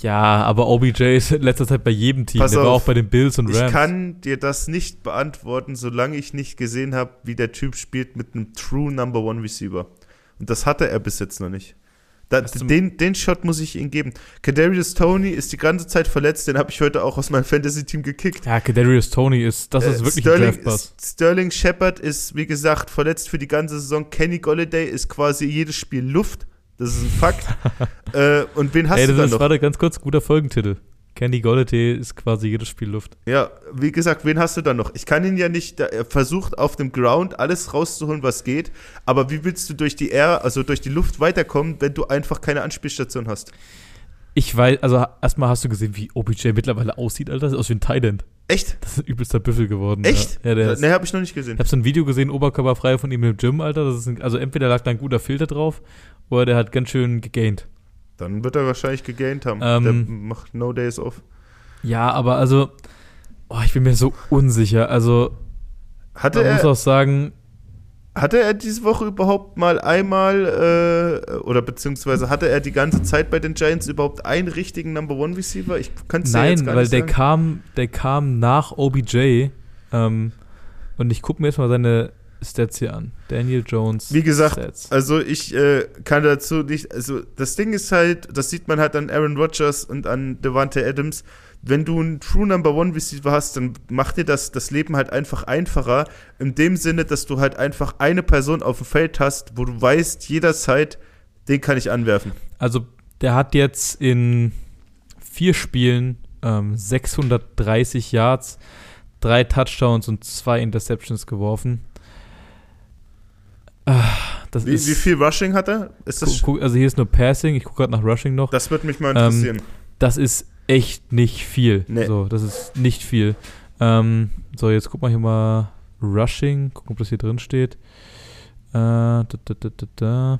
Ja, aber OBJ ist in letzter Zeit bei jedem Team. Pass Der auf, war auch bei den Bills und Rams. Ich kann dir das nicht beantworten, solange ich nicht gesehen habe, wie der Typ spielt mit einem True Number One Receiver. Und das hatte er bis jetzt noch nicht. Da, den, den Shot muss ich ihm geben. Kadarius Tony ist die ganze Zeit verletzt, den habe ich heute auch aus meinem Fantasy-Team gekickt. Ja, Kadarius Tony ist, das ist äh, wirklich Sterling, ein Draftpass. Sterling Shepard ist, wie gesagt, verletzt für die ganze Saison. Kenny Golladay ist quasi jedes Spiel Luft. Das ist ein Fakt. äh, und wen hast Ey, du da noch? Warte, ganz kurz, guter Folgentitel. Candy Golladay ist quasi jedes Spiel Luft. Ja, wie gesagt, wen hast du da noch? Ich kann ihn ja nicht, er versucht auf dem Ground alles rauszuholen, was geht, aber wie willst du durch die Air, also durch die Luft weiterkommen, wenn du einfach keine Anspielstation hast? Ich weiß, also erstmal hast du gesehen, wie OBJ mittlerweile aussieht, Alter. Das sieht aus wie ein Thailand. Echt? Das ist ein übelster Büffel geworden. Echt? Ja, der ne, hab ich noch nicht gesehen. Ich hab so ein Video gesehen, oberkörperfrei von ihm im Gym, Alter. Ist ein, also entweder lag da ein guter Filter drauf, oder der hat ganz schön gegaint. Dann wird er wahrscheinlich gegaint haben. Ähm, der macht No Days Off. Ja, aber also, oh, ich bin mir so unsicher. Also, hatte man er, muss auch sagen. Hatte er diese Woche überhaupt mal einmal, äh, oder beziehungsweise hatte er die ganze Zeit bei den Giants überhaupt einen richtigen Number One Receiver? Ich kann es ja jetzt gar weil nicht der sagen. kam, der kam nach OBJ. Ähm, und ich gucke mir jetzt mal seine Stats hier an. Daniel Jones. Wie gesagt, Stats. also ich äh, kann dazu nicht, also das Ding ist halt, das sieht man halt an Aaron Rodgers und an Devante Adams. Wenn du einen True Number One Receiver hast, dann macht dir das, das Leben halt einfach einfacher. In dem Sinne, dass du halt einfach eine Person auf dem Feld hast, wo du weißt, jederzeit, den kann ich anwerfen. Also, der hat jetzt in vier Spielen ähm, 630 Yards, drei Touchdowns und zwei Interceptions geworfen. Wie, wie viel Rushing hat er? Also hier ist nur Passing, ich gucke gerade nach Rushing noch. das würde mich mal Ähm, interessieren. Das ist echt nicht viel. Nee. So, das ist nicht viel. Ähm, so, jetzt guck mal hier mal Rushing, gucken, ob das hier drin steht. Äh, da, da, da, da, da.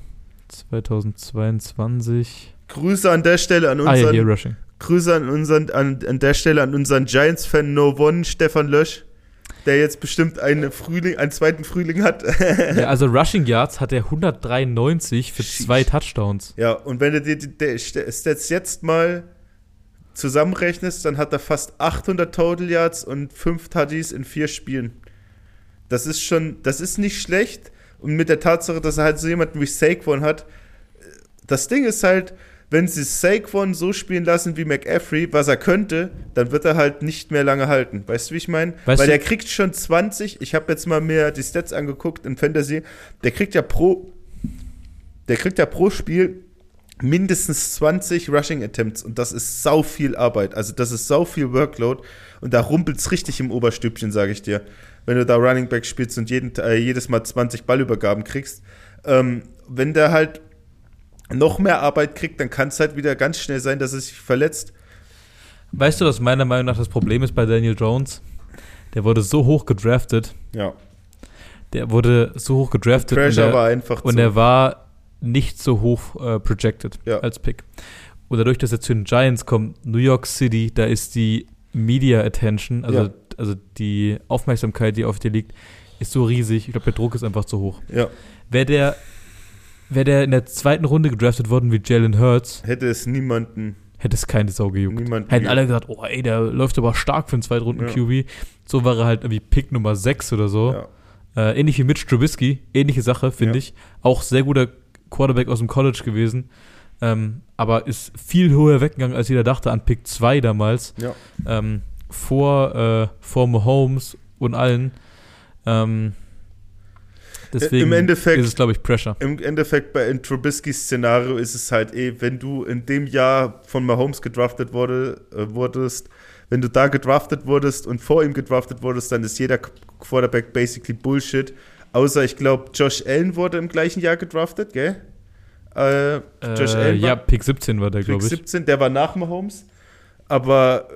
2022. Grüße an der Stelle an Ah ja, unseren, hier Rushing. Grüße an unseren, an, an der Stelle an unseren Giants-Fan No One, Stefan Lösch, der jetzt bestimmt einen Frühling, einen zweiten Frühling hat. Ja, also Rushing Yards hat er 193 für zwei Touchdowns. Ja, und wenn du dir die, Stats jetzt mal zusammenrechnest, dann hat er fast 800 Total Yards und 5 Tuddies in vier Spielen. Das ist schon, das ist nicht schlecht. Und mit der Tatsache, dass er halt so jemanden wie Saquon hat, das Ding ist halt, wenn sie Saquon so spielen lassen wie McAfee, was er könnte, dann wird er halt nicht mehr lange halten. Weißt du, wie ich meine? Weil der kriegt schon 20, ich habe jetzt mal mir die Stats angeguckt in Fantasy, der kriegt ja pro, der kriegt ja pro Spiel mindestens 20 Rushing Attempts und das ist sau viel Arbeit. Also das ist sau viel Workload und da rumpelt's richtig im Oberstübchen, sage ich dir. Wenn du da Running Back spielst und jeden, äh, jedes Mal 20 Ballübergaben kriegst. Ähm, wenn der halt noch mehr Arbeit kriegt, dann kann es halt wieder ganz schnell sein, dass er sich verletzt. Weißt du, was meiner Meinung nach das Problem ist bei Daniel Jones? Der wurde so hoch gedraftet. Ja. Der wurde so hoch gedraftet. und Pressure der, war einfach Und er war nicht so hoch äh, projected Ja. als Pick. Und dadurch, dass er zu den Giants kommt, New York City, da ist die Media Attention, also, Ja. also die Aufmerksamkeit, die auf dir liegt, ist so riesig. Ich glaube, der Druck ist einfach zu hoch. ja. Wäre der, wär der in der zweiten Runde gedraftet worden wie Jalen Hurts, Hätte es niemanden, hätte es keine Sau gejuckt. niemanden Hätten alle gesagt, oh ey, der läuft aber stark für einen Zweitrunden-QB. So war er halt irgendwie Pick Nummer 6 oder so. Ja. Äh, ähnlich wie Mitch Trubisky, ähnliche Sache, finde Ja. ich. Auch sehr guter Quarterback aus dem College gewesen. Ähm, aber ist viel höher weggegangen, als jeder dachte, an Pick 2 damals. Ja. Ähm, vor, äh, vor Mahomes und allen. Ähm, deswegen Im Endeffekt- ist es, glaube ich, Pressure. Im Endeffekt bei in Trubiskys Szenario ist es halt eh, wenn du in dem Jahr von Mahomes gedraftet wurde, äh, wurdest, wenn du da gedraftet wurdest und vor ihm gedraftet wurdest, dann ist jeder Qu- Quarterback basically Bullshit. Außer ich glaube, Josh Allen wurde im gleichen Jahr gedraftet, gell? Äh, Josh Äh, Allen war ja, Pick 17 war der, Pick glaube ich. 17, der war nach Mahomes. Aber äh,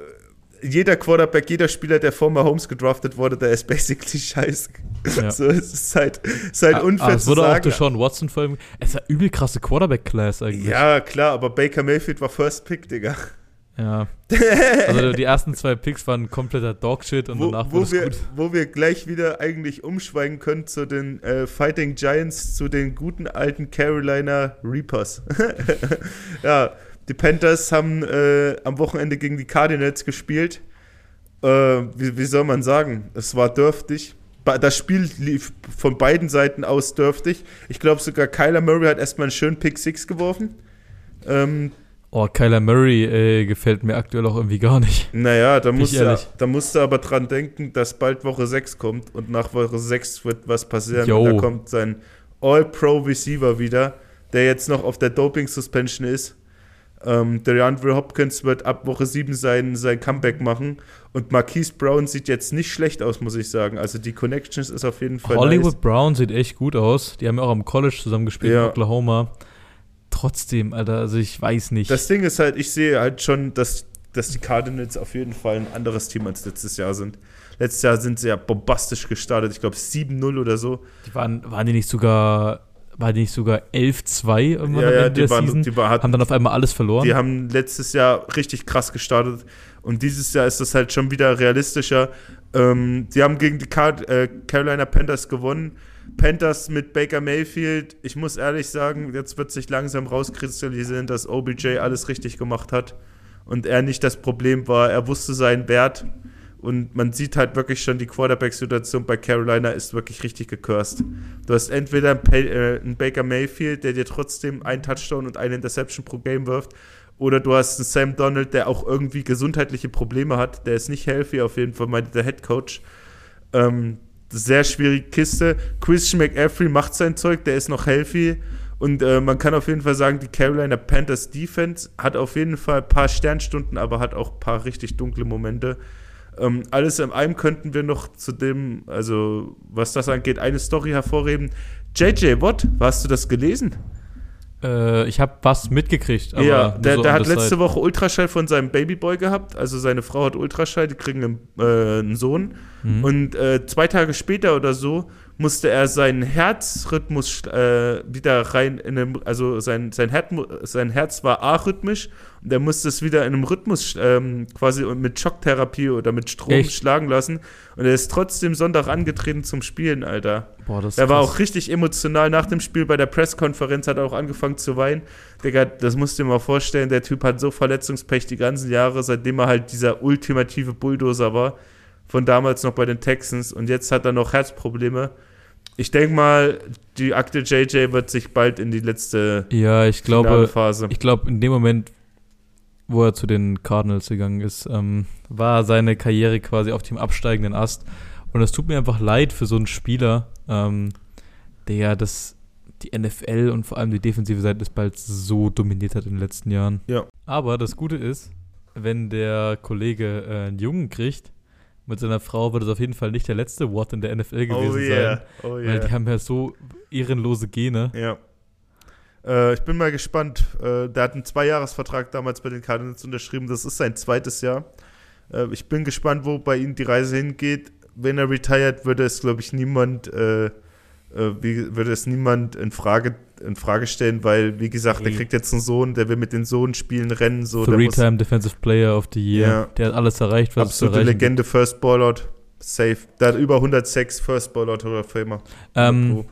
jeder Quarterback, jeder Spieler, der vor Mahomes gedraftet wurde, der ist basically scheiße. Ja. So, es ist halt, es ist halt Ah, unfair ah, zu wurde auch sagen. Deshaun Watson vor allem. Es war übel krasse Quarterback-Class eigentlich. Ja, klar, aber Baker Mayfield war First Pick, Digga. Ja. Also die ersten zwei Picks waren kompletter Dogshit und Wo, danach wo, wurde es wir, gut. wo wir gleich wieder eigentlich umschweigen können zu den äh, Fighting Giants, zu den guten alten Carolina Reapers. ja, die Panthers haben äh, am Wochenende gegen die Cardinals gespielt. Äh, wie, wie soll man sagen? Es war dürftig. Das Spiel lief von beiden Seiten aus dürftig. Ich glaube sogar Kyler Murray hat erstmal einen schönen Pick 6 geworfen. Ähm, Oh, Kyler Murray äh, gefällt mir aktuell auch irgendwie gar nicht. Naja, da musst, du, da musst du aber dran denken, dass bald Woche 6 kommt und nach Woche 6 wird was passieren. Yo. Und da kommt sein All-Pro-Receiver wieder, der jetzt noch auf der Doping-Suspension ist. Ähm, der Andre Hopkins wird ab Woche 7 sein, sein Comeback machen. Und Marquise Brown sieht jetzt nicht schlecht aus, muss ich sagen. Also die Connections ist auf jeden Fall Hollywood nice. Brown sieht echt gut aus. Die haben ja auch am College zusammen gespielt Ja. in Oklahoma. Trotzdem, Alter, also ich weiß nicht. Das Ding ist halt, ich sehe halt schon, dass, dass die Cardinals auf jeden Fall ein anderes Team als letztes Jahr sind. Letztes Jahr sind sie ja bombastisch gestartet. Ich glaube 7-0 oder so. die waren, waren die nicht sogar, die nicht sogar 11-2 irgendwann Ja, am Ende die der waren, Season? die war, hat, haben dann auf einmal alles verloren. die haben letztes Jahr richtig krass gestartet und dieses Jahr ist das halt schon wieder realistischer. Ähm, die haben gegen die Car äh, Carolina Panthers gewonnen. Panthers mit Baker Mayfield. Ich muss ehrlich sagen, jetzt wird sich langsam rauskristallisieren, dass OBJ alles richtig gemacht hat und er nicht das Problem war. Er wusste seinen Wert und man sieht halt wirklich schon, die Quarterback-Situation bei Carolina ist wirklich richtig gecursed. Du hast entweder einen, Pay äh, einen Baker Mayfield, der dir trotzdem einen Touchdown und eine Interception pro Game wirft, oder du hast einen Sam Donald, der auch irgendwie gesundheitliche Probleme hat. Der ist nicht healthy, auf jeden Fall, meinte der Head Coach. Ähm, sehr schwierige Kiste. Christian McAfee macht sein Zeug, der ist noch healthy. Und äh, man kann auf jeden Fall sagen, die Carolina Panthers Defense hat auf jeden Fall ein paar Sternstunden, aber hat auch ein paar richtig dunkle Momente. Ähm, alles in allem könnten wir noch zu dem, also was das angeht, eine Story hervorheben. JJ Watt, hast du das gelesen? Äh, ich habe was mitgekriegt. Aber ja, der, so der hat letzte side. Woche Ultraschall von seinem Babyboy gehabt. Also seine Frau hat Ultraschall, die kriegen einen, äh, einen Sohn. Mhm. Und äh, zwei Tage später oder so musste er seinen Herzrhythmus äh, wieder rein in einem, also sein, sein, Herz, sein Herz war arrhythmisch und er musste es wieder in einem Rhythmus ähm, quasi mit Schocktherapie oder mit Strom Echt? schlagen lassen. Und er ist trotzdem Sonntag angetreten zum Spielen, Alter. Boah, das ist Er war krass. auch richtig emotional nach dem Spiel bei der Pressekonferenz, hat er auch angefangen zu weinen. Digga, das musst du dir mal vorstellen, der Typ hat so Verletzungspech die ganzen Jahre, seitdem er halt dieser ultimative Bulldozer war, von damals noch bei den Texans und jetzt hat er noch Herzprobleme. Ich denke mal, die Akte JJ wird sich bald in die letzte Ja, ich glaube, Phase. ich glaube, in dem Moment, wo er zu den Cardinals gegangen ist, ähm, war seine Karriere quasi auf dem absteigenden Ast. Und es tut mir einfach leid für so einen Spieler, ähm, der ja das, die NFL und vor allem die defensive Seite des Balls so dominiert hat in den letzten Jahren. Ja. Aber das Gute ist, wenn der Kollege äh, einen Jungen kriegt, mit seiner Frau wird es auf jeden Fall nicht der letzte Watt in der NFL gewesen oh yeah, sein. oh Weil yeah. die haben ja so ehrenlose Gene. Ja. Äh, ich bin mal gespannt. Äh, der hat einen Zweijahresvertrag damals bei den Cardinals unterschrieben. Das ist sein zweites Jahr. Äh, ich bin gespannt, wo bei ihm die Reise hingeht. Wenn er retired, würde es, glaube ich, niemand, äh, wie, würde es niemand in Frage, in Frage stellen, weil, wie gesagt, der kriegt jetzt einen Sohn, der will mit den Sohn spielen, rennen, so. Three-Time Defensive Player of the Year. Ja. Der hat alles erreicht, was Absolute. Legende, First Ballout, safe. Der hat über 106 First Ballout oder Famer. Ähm,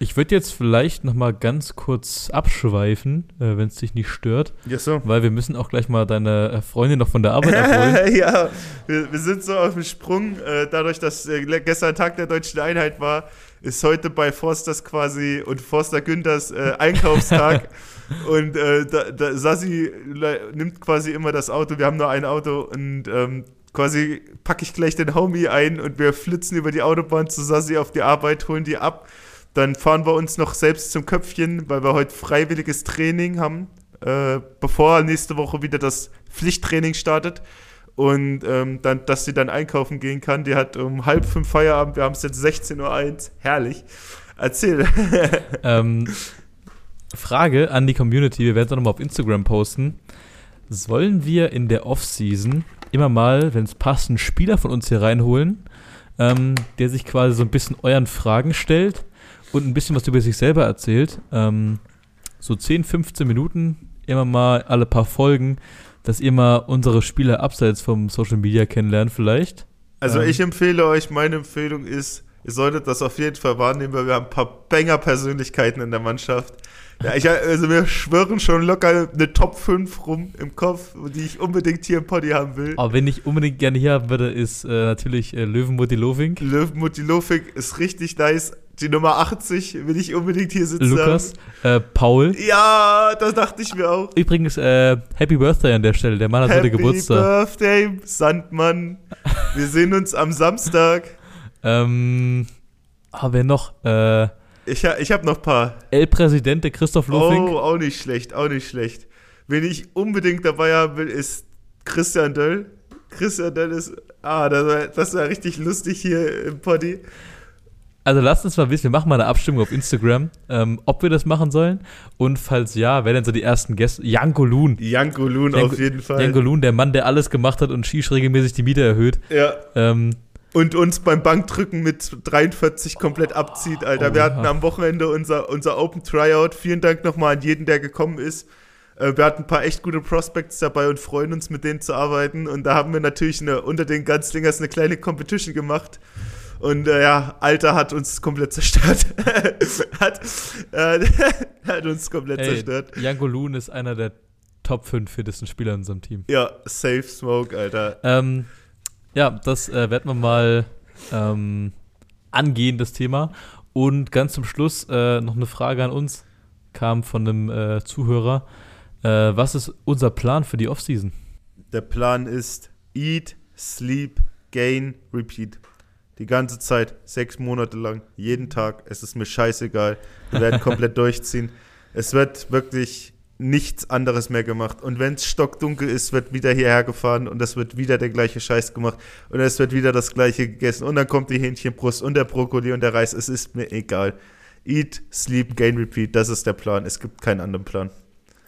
ich würde jetzt vielleicht noch mal ganz kurz abschweifen, äh, wenn es dich nicht stört, ja, so. weil wir müssen auch gleich mal deine äh, Freundin noch von der Arbeit abholen. ja, wir, wir sind so auf dem Sprung. Äh, dadurch, dass äh, gestern Tag der deutschen Einheit war, ist heute bei Forsters quasi und Forster Günthers äh, Einkaufstag. und äh, da, da, Sassi nimmt quasi immer das Auto. Wir haben nur ein Auto und ähm, quasi packe ich gleich den Homie ein und wir flitzen über die Autobahn zu Sassi auf die Arbeit, holen die ab. Dann fahren wir uns noch selbst zum Köpfchen, weil wir heute freiwilliges Training haben, äh, bevor nächste Woche wieder das Pflichttraining startet. Und ähm, dann, dass sie dann einkaufen gehen kann. Die hat um halb fünf Feierabend, wir haben es jetzt 16.01 Uhr. Herrlich. Erzähl. ähm, Frage an die Community, wir werden es auch nochmal auf Instagram posten. Sollen wir in der Offseason immer mal, wenn es passt, einen Spieler von uns hier reinholen, ähm, der sich quasi so ein bisschen euren Fragen stellt und ein bisschen was über sich selber erzählt? Ähm, so 10, 15 Minuten, immer mal alle paar Folgen, dass ihr mal unsere Spieler abseits vom Social Media kennenlernt vielleicht. Also Ähm. ich empfehle euch, meine Empfehlung ist, ihr solltet das auf jeden Fall wahrnehmen, weil wir haben ein paar Banger-Persönlichkeiten in der Mannschaft. Ja, ich, also wir schwören schon locker eine Top 5 rum im Kopf, die ich unbedingt hier im Poddy haben will. Aber wen ich unbedingt gerne hier haben würde, ist äh, natürlich äh, Löwenmutti Loving. Löwenmutti Lofik ist richtig nice. Die Nummer 80 will ich unbedingt hier sitzen Lukas, äh, Paul. haben. Ja, das dachte ich mir auch. Übrigens, äh, Happy Birthday an der Stelle. Der Mann hat heute Happy Geburtstag. Birthday, Sandmann. Wir sehen uns am Samstag. Ähm, ah, wer noch? Äh, Ich, ha- ich habe noch ein paar. El Presidente Christoph Lofink. Oh, auch nicht schlecht, auch nicht schlecht. Wen ich unbedingt dabei haben will, ist Christian Döll. Christian Döll ist, ah, das war, das war richtig lustig hier im Poddy. Also lasst uns mal wissen, wir machen mal eine Abstimmung auf Instagram, ähm, ob wir das machen sollen. Und falls ja, wer denn so die ersten Gäste? Janko Loon. Janko Loon Janko- auf jeden Fall. Janko Loon, der Mann, der alles gemacht hat und Shish regelmäßig die Miete erhöht. Ja. Ähm, Und uns beim Bankdrücken mit 43 komplett abzieht, Alter. Oh, wir hatten am Wochenende unser, unser Open Tryout. Vielen Dank nochmal an jeden, der gekommen ist. Äh, Wir hatten ein paar echt gute Prospects dabei und freuen uns, mit denen zu arbeiten. Und da haben wir natürlich eine, unter den Ganzlingers eine kleine Competition gemacht. Und äh, ja, Alter hat uns komplett zerstört. hat, äh, hat uns komplett ey, zerstört. Janko Loon ist einer der Top 5 fittesten Spieler in unserem Team. Ja, Safe Smoke, Alter. Ähm, ja, das äh, werden wir mal ähm, angehen, das Thema. Und ganz zum Schluss äh, noch eine Frage an uns, kam von einem äh, Zuhörer. Äh, was ist unser Plan für die Offseason? Der Plan ist Eat, Sleep, Gain, Repeat. Die ganze Zeit, sechs Monate lang, jeden Tag. Es ist mir scheißegal. Wir werden komplett durchziehen. Es wird wirklich nichts anderes mehr gemacht. Und wenn es stockdunkel ist, wird wieder hierher gefahren und es wird wieder der gleiche Scheiß gemacht und es wird wieder das gleiche gegessen und dann kommt die Hähnchenbrust und der Brokkoli und der Reis. Es ist mir egal. Eat, sleep, gain, repeat. Das ist der Plan. Es gibt keinen anderen Plan.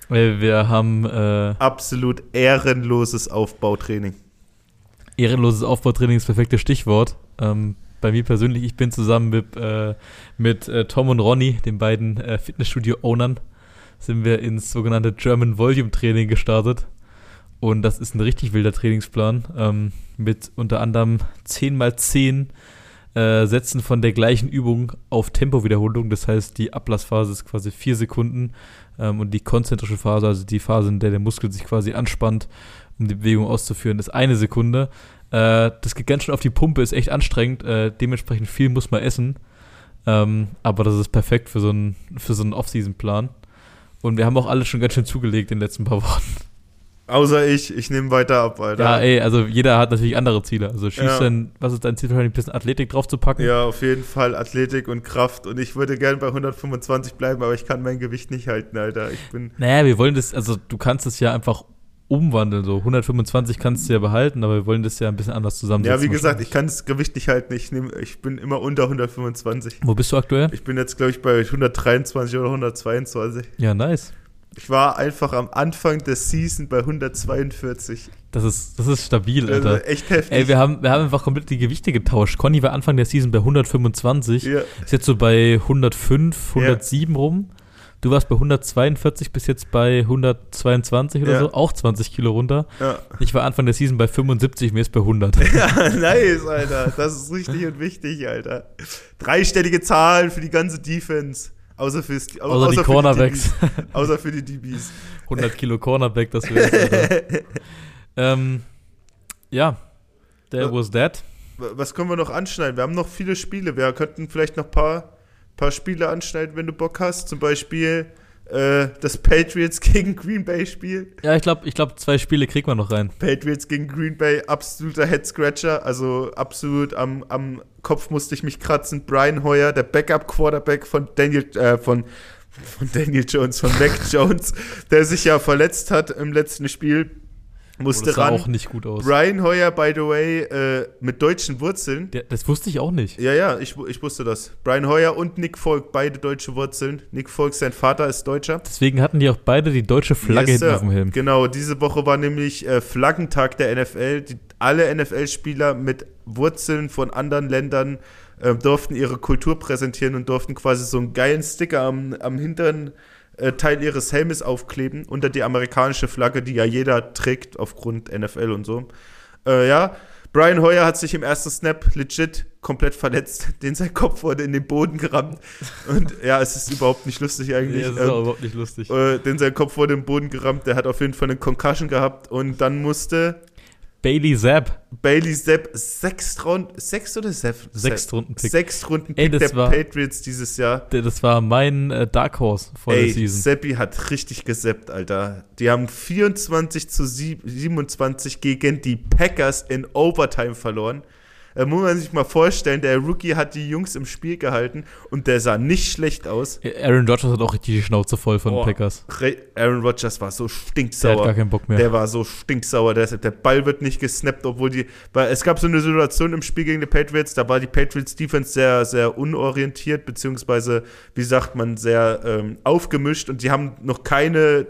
Wir haben äh, absolut ehrenloses Aufbautraining. Ehrenloses Aufbautraining ist das perfekte Stichwort. Ähm, bei mir persönlich, ich bin zusammen mit, äh, mit äh, Tom und Ronny, den beiden äh, Fitnessstudio-Ownern, sind wir ins sogenannte German Volume Training gestartet. Und das ist ein richtig wilder Trainingsplan ähm, mit unter anderem 10 mal 10 äh, Sätzen von der gleichen Übung auf Tempowiederholung. Das heißt, die Ablassphase ist quasi 4 Sekunden ähm, und die konzentrische Phase, also die Phase, in der der Muskel sich quasi anspannt, um die Bewegung auszuführen, ist eine Sekunde. Äh, das geht ganz schön auf die Pumpe, ist echt anstrengend. Äh, dementsprechend viel muss man essen. Ähm, aber das ist perfekt für so einen, für so einen Off-Season-Plan. Und wir haben auch alle schon ganz schön zugelegt in den letzten paar Wochen. Außer ich, ich nehme weiter ab, Alter. Ja, ey, also jeder hat natürlich andere Ziele. Also schießt ja. denn, was ist dein Ziel, ein bisschen Athletik drauf zu packen? Ja, auf jeden Fall Athletik und Kraft. Und ich würde gerne bei 125 bleiben, aber ich kann mein Gewicht nicht halten, Alter. Ich bin. Naja, wir wollen das, also du kannst es ja einfach umwandeln. So 125 kannst du ja behalten, aber wir wollen das ja ein bisschen anders zusammensetzen. Ja, wie gesagt, ich kann das Gewicht nicht halten. Ich, bin immer unter 125. Wo bist du aktuell? Ich bin jetzt, glaube ich, bei 123 oder 122. Ja, nice. Ich war einfach am Anfang der Season bei 142. Das ist, das ist stabil, Alter. Also echt heftig. Ey, wir haben, wir haben einfach komplett die Gewichte getauscht. Conny war Anfang der Season bei 125. Ja. Ist jetzt so bei 105, 107 ja. rum. Du warst bei 142 bis jetzt bei 122 oder ja. so, auch 20 Kilo runter. Ja. Ich war Anfang der Season bei 75, mir ist bei 100. Ja, nice, Alter. Das ist richtig und wichtig, Alter. Dreistellige Zahlen für die ganze Defense. Außer, fürs, außer, außer die Cornerbacks. Die außer für die DBs. 100 Kilo Cornerback, das wäre. ähm, ja, there was that. Was können wir noch anschneiden? Wir haben noch viele Spiele. Wir könnten vielleicht noch ein paar, paar Spiele anschneiden, wenn du Bock hast. Zum Beispiel äh, das Patriots gegen Green Bay Spiel. Ja, ich glaube, ich glaub, zwei Spiele kriegt man noch rein. Patriots gegen Green Bay, absoluter Head-Scratcher. Also absolut am, am Kopf musste ich mich kratzen. Brian Hoyer, der Backup-Quarterback von Daniel, äh, von, von Daniel Jones, von Mac Jones, der sich ja verletzt hat im letzten Spiel musste das sah ran. auch nicht gut aus. Brian Hoyer, by the way, äh, mit deutschen Wurzeln. Der, das wusste ich auch nicht. Ja, ja, ich, ich wusste das. Brian Hoyer und Nick Folk, beide deutsche Wurzeln. Nick Folk, sein Vater ist Deutscher. Deswegen hatten die auch beide die deutsche Flagge yes, hinten auf dem Helm. Genau, diese Woche war nämlich äh, Flaggentag der NFL. Die, alle NFL-Spieler mit Wurzeln von anderen Ländern äh, durften ihre Kultur präsentieren und durften quasi so einen geilen Sticker am, am hinteren äh, Teil ihres Helmes aufkleben unter die amerikanische Flagge, die ja jeder trägt aufgrund NFL und so. Äh, ja, Brian Hoyer hat sich im ersten Snap legit komplett verletzt, den sein Kopf wurde in den Boden gerammt. Und ja, es ist überhaupt nicht lustig eigentlich. Nee, es ist ähm, überhaupt nicht lustig. Äh, den sein Kopf wurde in den Boden gerammt, der hat auf jeden Fall eine Concussion gehabt und dann musste Bailey Zapp. Bailey Zapp, sechs Runden, sechs oder sechs? Sechs Runden Pick. Sechs Runden Pick der war, Patriots dieses Jahr. Das war mein äh, Dark Horse vor Ey, der Season. Seppi hat richtig gesappt, Alter. Die haben 24 zu 27 gegen die Packers in Overtime verloren. Da muss man sich mal vorstellen, der Rookie hat die Jungs im Spiel gehalten und der sah nicht schlecht aus. Aaron Rodgers hat auch richtig die Schnauze voll von oh, Packers. Aaron Rodgers war so stinksauer. Der hat gar keinen Bock mehr. Der war so stinksauer. Der, der Ball wird nicht gesnappt, obwohl die. Weil es gab so eine Situation im Spiel gegen die Patriots, da war die Patriots Defense sehr, sehr unorientiert, beziehungsweise, wie sagt man, sehr ähm, aufgemischt und die haben noch keine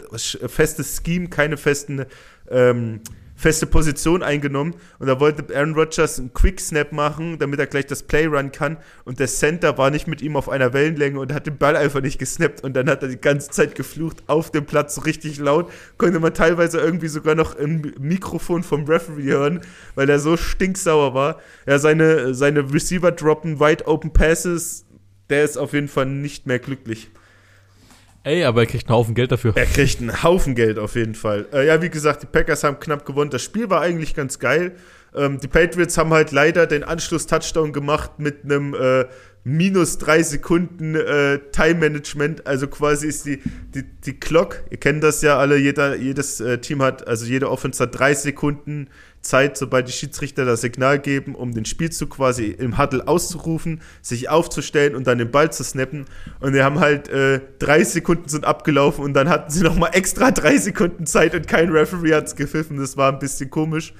festes Scheme, keine festen. Ähm, feste Position eingenommen und da wollte Aaron Rodgers einen Quick Snap machen, damit er gleich das Play run kann und der Center war nicht mit ihm auf einer Wellenlänge und hat den Ball einfach nicht gesnappt und dann hat er die ganze Zeit geflucht auf dem Platz so richtig laut, konnte man teilweise irgendwie sogar noch im Mikrofon vom Referee hören, weil er so stinksauer war. Ja, seine, seine Receiver droppen Wide Open Passes, der ist auf jeden Fall nicht mehr glücklich. Ey, aber er kriegt einen Haufen Geld dafür. Er kriegt einen Haufen Geld auf jeden Fall. Äh, ja, wie gesagt, die Packers haben knapp gewonnen. Das Spiel war eigentlich ganz geil. Ähm, die Patriots haben halt leider den Anschluss-Touchdown gemacht mit einem äh, minus drei Sekunden äh, Time-Management. Also quasi ist die, die, die Clock, ihr kennt das ja alle, jeder, jedes äh, Team hat, also jede Offense hat drei Sekunden Zeit, sobald die Schiedsrichter das Signal geben, um den Spielzug quasi im Huddle auszurufen, sich aufzustellen und dann den Ball zu snappen. Und wir haben halt äh, drei Sekunden sind abgelaufen und dann hatten sie nochmal extra drei Sekunden Zeit und kein Referee hat es gepfiffen. Das war ein bisschen komisch.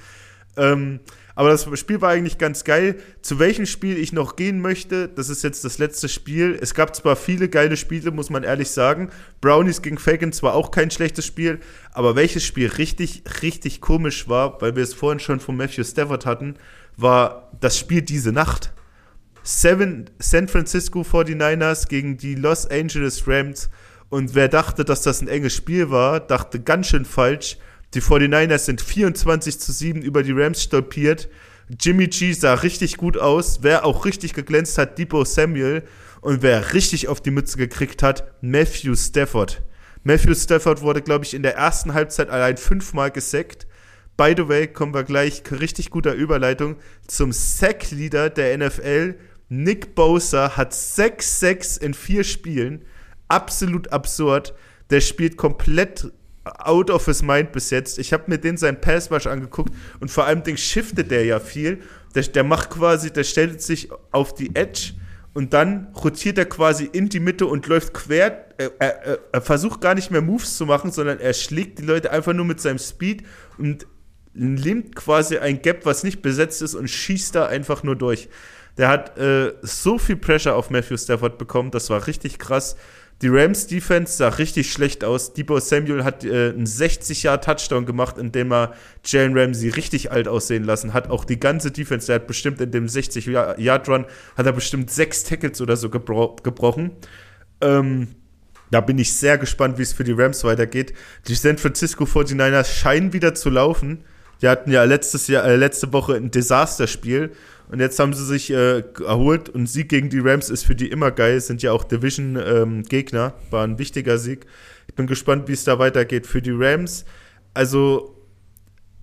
Ähm, aber das Spiel war eigentlich ganz geil. Zu welchem Spiel ich noch gehen möchte, das ist jetzt das letzte Spiel. Es gab zwar viele geile Spiele, muss man ehrlich sagen. Brownies gegen Falcons war auch kein schlechtes Spiel. Aber welches Spiel richtig, richtig komisch war, weil wir es vorhin schon von Matthew Stafford hatten, war das Spiel diese Nacht. Seven, San Francisco 49ers gegen die Los Angeles Rams. Und wer dachte, dass das ein enges Spiel war, dachte ganz schön falsch. Die 49ers sind 24 zu 7 über die Rams stolpiert. Jimmy G sah richtig gut aus. Wer auch richtig geglänzt hat, Debo Samuel. Und wer richtig auf die Mütze gekriegt hat, Matthew Stafford. Matthew Stafford wurde, glaube ich, in der ersten Halbzeit allein fünfmal gesackt. By the way, kommen wir gleich richtig guter Überleitung zum Sack-Leader der NFL. Nick Bosa hat 6 Sacks in vier Spielen. Absolut absurd. Der spielt komplett out of his mind bis jetzt. Ich habe mir den seinen Passwash angeguckt und vor allem den shiftet der ja viel. Der, der macht quasi, der stellt sich auf die Edge und dann rotiert er quasi in die Mitte und läuft quer. Er, er, er, versucht gar nicht mehr Moves zu machen, sondern er schlägt die Leute einfach nur mit seinem Speed und nimmt quasi ein Gap, was nicht besetzt ist und schießt da einfach nur durch. Der hat äh, so viel Pressure auf Matthew Stafford bekommen, das war richtig krass. Die Rams Defense sah richtig schlecht aus. Debo Samuel hat äh, einen 60 Jahr Touchdown gemacht, indem er Jalen Ramsey richtig alt aussehen lassen hat. Auch die ganze Defense, der hat bestimmt in dem 60 Yard Run hat er bestimmt sechs Tackles oder so gebro gebrochen. Ähm, da bin ich sehr gespannt, wie es für die Rams weitergeht. Die San Francisco 49ers scheinen wieder zu laufen. Die hatten ja letztes Jahr, äh, letzte Woche ein Desasterspiel und jetzt haben sie sich äh, erholt und Sieg gegen die Rams ist für die immer geil, sind ja auch Division-Gegner, ähm, war ein wichtiger Sieg. Ich bin gespannt, wie es da weitergeht für die Rams. Also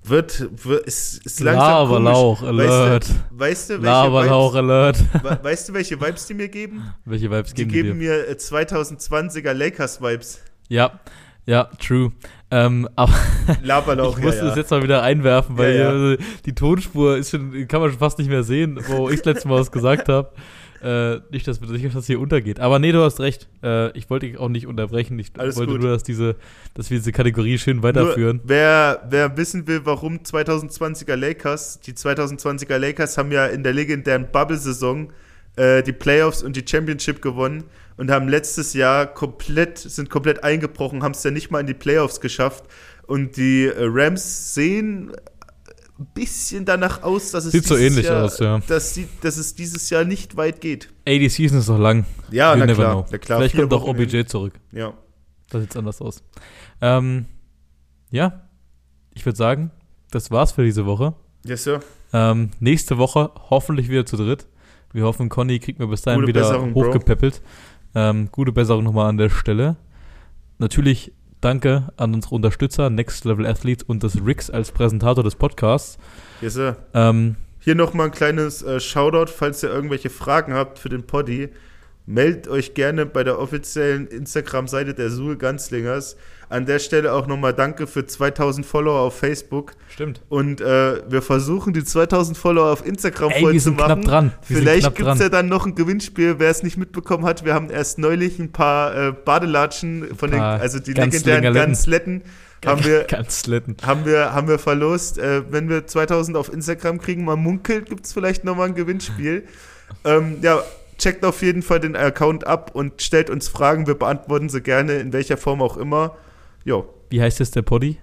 wird, wird ist, ist langsam Laberlauch Alert. Weißt du, weißt du welche Laberlauch Alert. Weißt du, welche Vibes die mir geben? Welche Vibes die geben die mir 2020er Lakers Vibes. Ja, ja, true. Ähm, aber Laberlauch, ich musste ja, das jetzt mal wieder einwerfen, weil Ja, ja. äh, die Tonspur ist schon, kann man schon fast nicht mehr sehen, wo ich das letzte Mal was gesagt habe. Äh, nicht, dass, dass das hier untergeht. Aber nee, du hast recht. Äh, ich wollte dich auch nicht unterbrechen. Ich Alles wollte gut. nur, dass, diese, dass wir diese Kategorie schön weiterführen. Nur, wer, wer wissen will, warum 2020er Lakers, die 2020er Lakers haben ja in der legendären Bubble-Saison äh, die Playoffs und die Championship gewonnen und haben letztes Jahr komplett, sind komplett eingebrochen, haben es ja nicht mal in die Playoffs geschafft. Und die äh, Rams sehen ein bisschen danach aus, dass es Sieht so dieses ähnlich Jahr, aus, ja. dass, sie, dass es dieses Jahr nicht weit geht. Ey, die Season ist noch lang. Ja, na klar, na klar. Vielleicht kommt auch OBJ hin. zurück. Ja. Das sieht anders aus. Ähm, ja, ich würde sagen, das war's für diese Woche. Yes, sir. Ähm, nächste Woche hoffentlich wieder zu dritt. Wir hoffen, Conny kriegt mir bis dahin Gute wieder Besserung, Bro. Ähm, gute Besserung nochmal an der Stelle. Natürlich danke an unsere Unterstützer, Next Level Athletes und das Rix als Präsentator des Podcasts. Yes, sir. Ähm, Hier nochmal ein kleines äh, Shoutout, falls ihr irgendwelche Fragen habt für den Poddy. Meldet euch gerne bei der offiziellen Instagram-Seite der Suhl Ganzlingers. An der Stelle auch nochmal danke für 2000 Follower auf Facebook. stimmt. Und äh, wir versuchen, die 2000 Follower auf Instagram Ey, voll wir zu sind machen. knapp dran. Wir Vielleicht gibt es ja dann noch ein Gewinnspiel. Wer es nicht mitbekommen hat, wir haben erst neulich ein paar äh, Badelatschen von den, Paar also die legendären Ganzletten, haben wir, Ganz haben wir, haben wir verlost. Äh, wenn wir 2000 auf Instagram kriegen, man munkelt, gibt es vielleicht nochmal ein Gewinnspiel. ähm, ja, checkt auf jeden Fall den Account ab und stellt uns Fragen. Wir beantworten sie gerne, in welcher Form auch immer. Jo, Wie heißt jetzt der Poddy?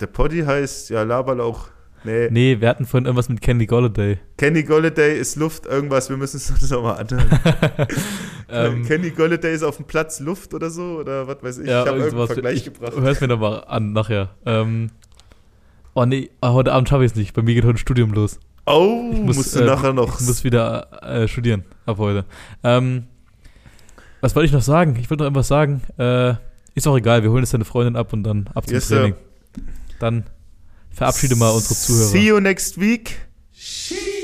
der Poddy heißt, ja, Laberlauch. Nee. Nee, wir hatten vorhin irgendwas mit Candy Golladay. Kenny Golladay ist Luft, irgendwas, wir müssen es uns nochmal anhören. Ähm, Kenny Golladay ist auf dem Platz Luft oder so, oder was weiß ich. Ja, ich habe irgendeinen. Vergleich ich, gebracht. Hör's mir doch mal an nachher. Ähm, oh nee, ah, heute Abend schaffe ich es nicht. Bei mir geht heute ein Studium los. Oh, Ich muss, musst du äh, nachher noch. Ich muss wieder äh, studieren ab heute. Ähm, was wollte ich noch sagen? Ich wollte noch irgendwas sagen. Äh, ist auch egal, wir holen jetzt deine Freundin ab und dann ab zum Yes, sir. Training. Dann verabschiede mal unsere Zuhörer. See you next week. Sheesh.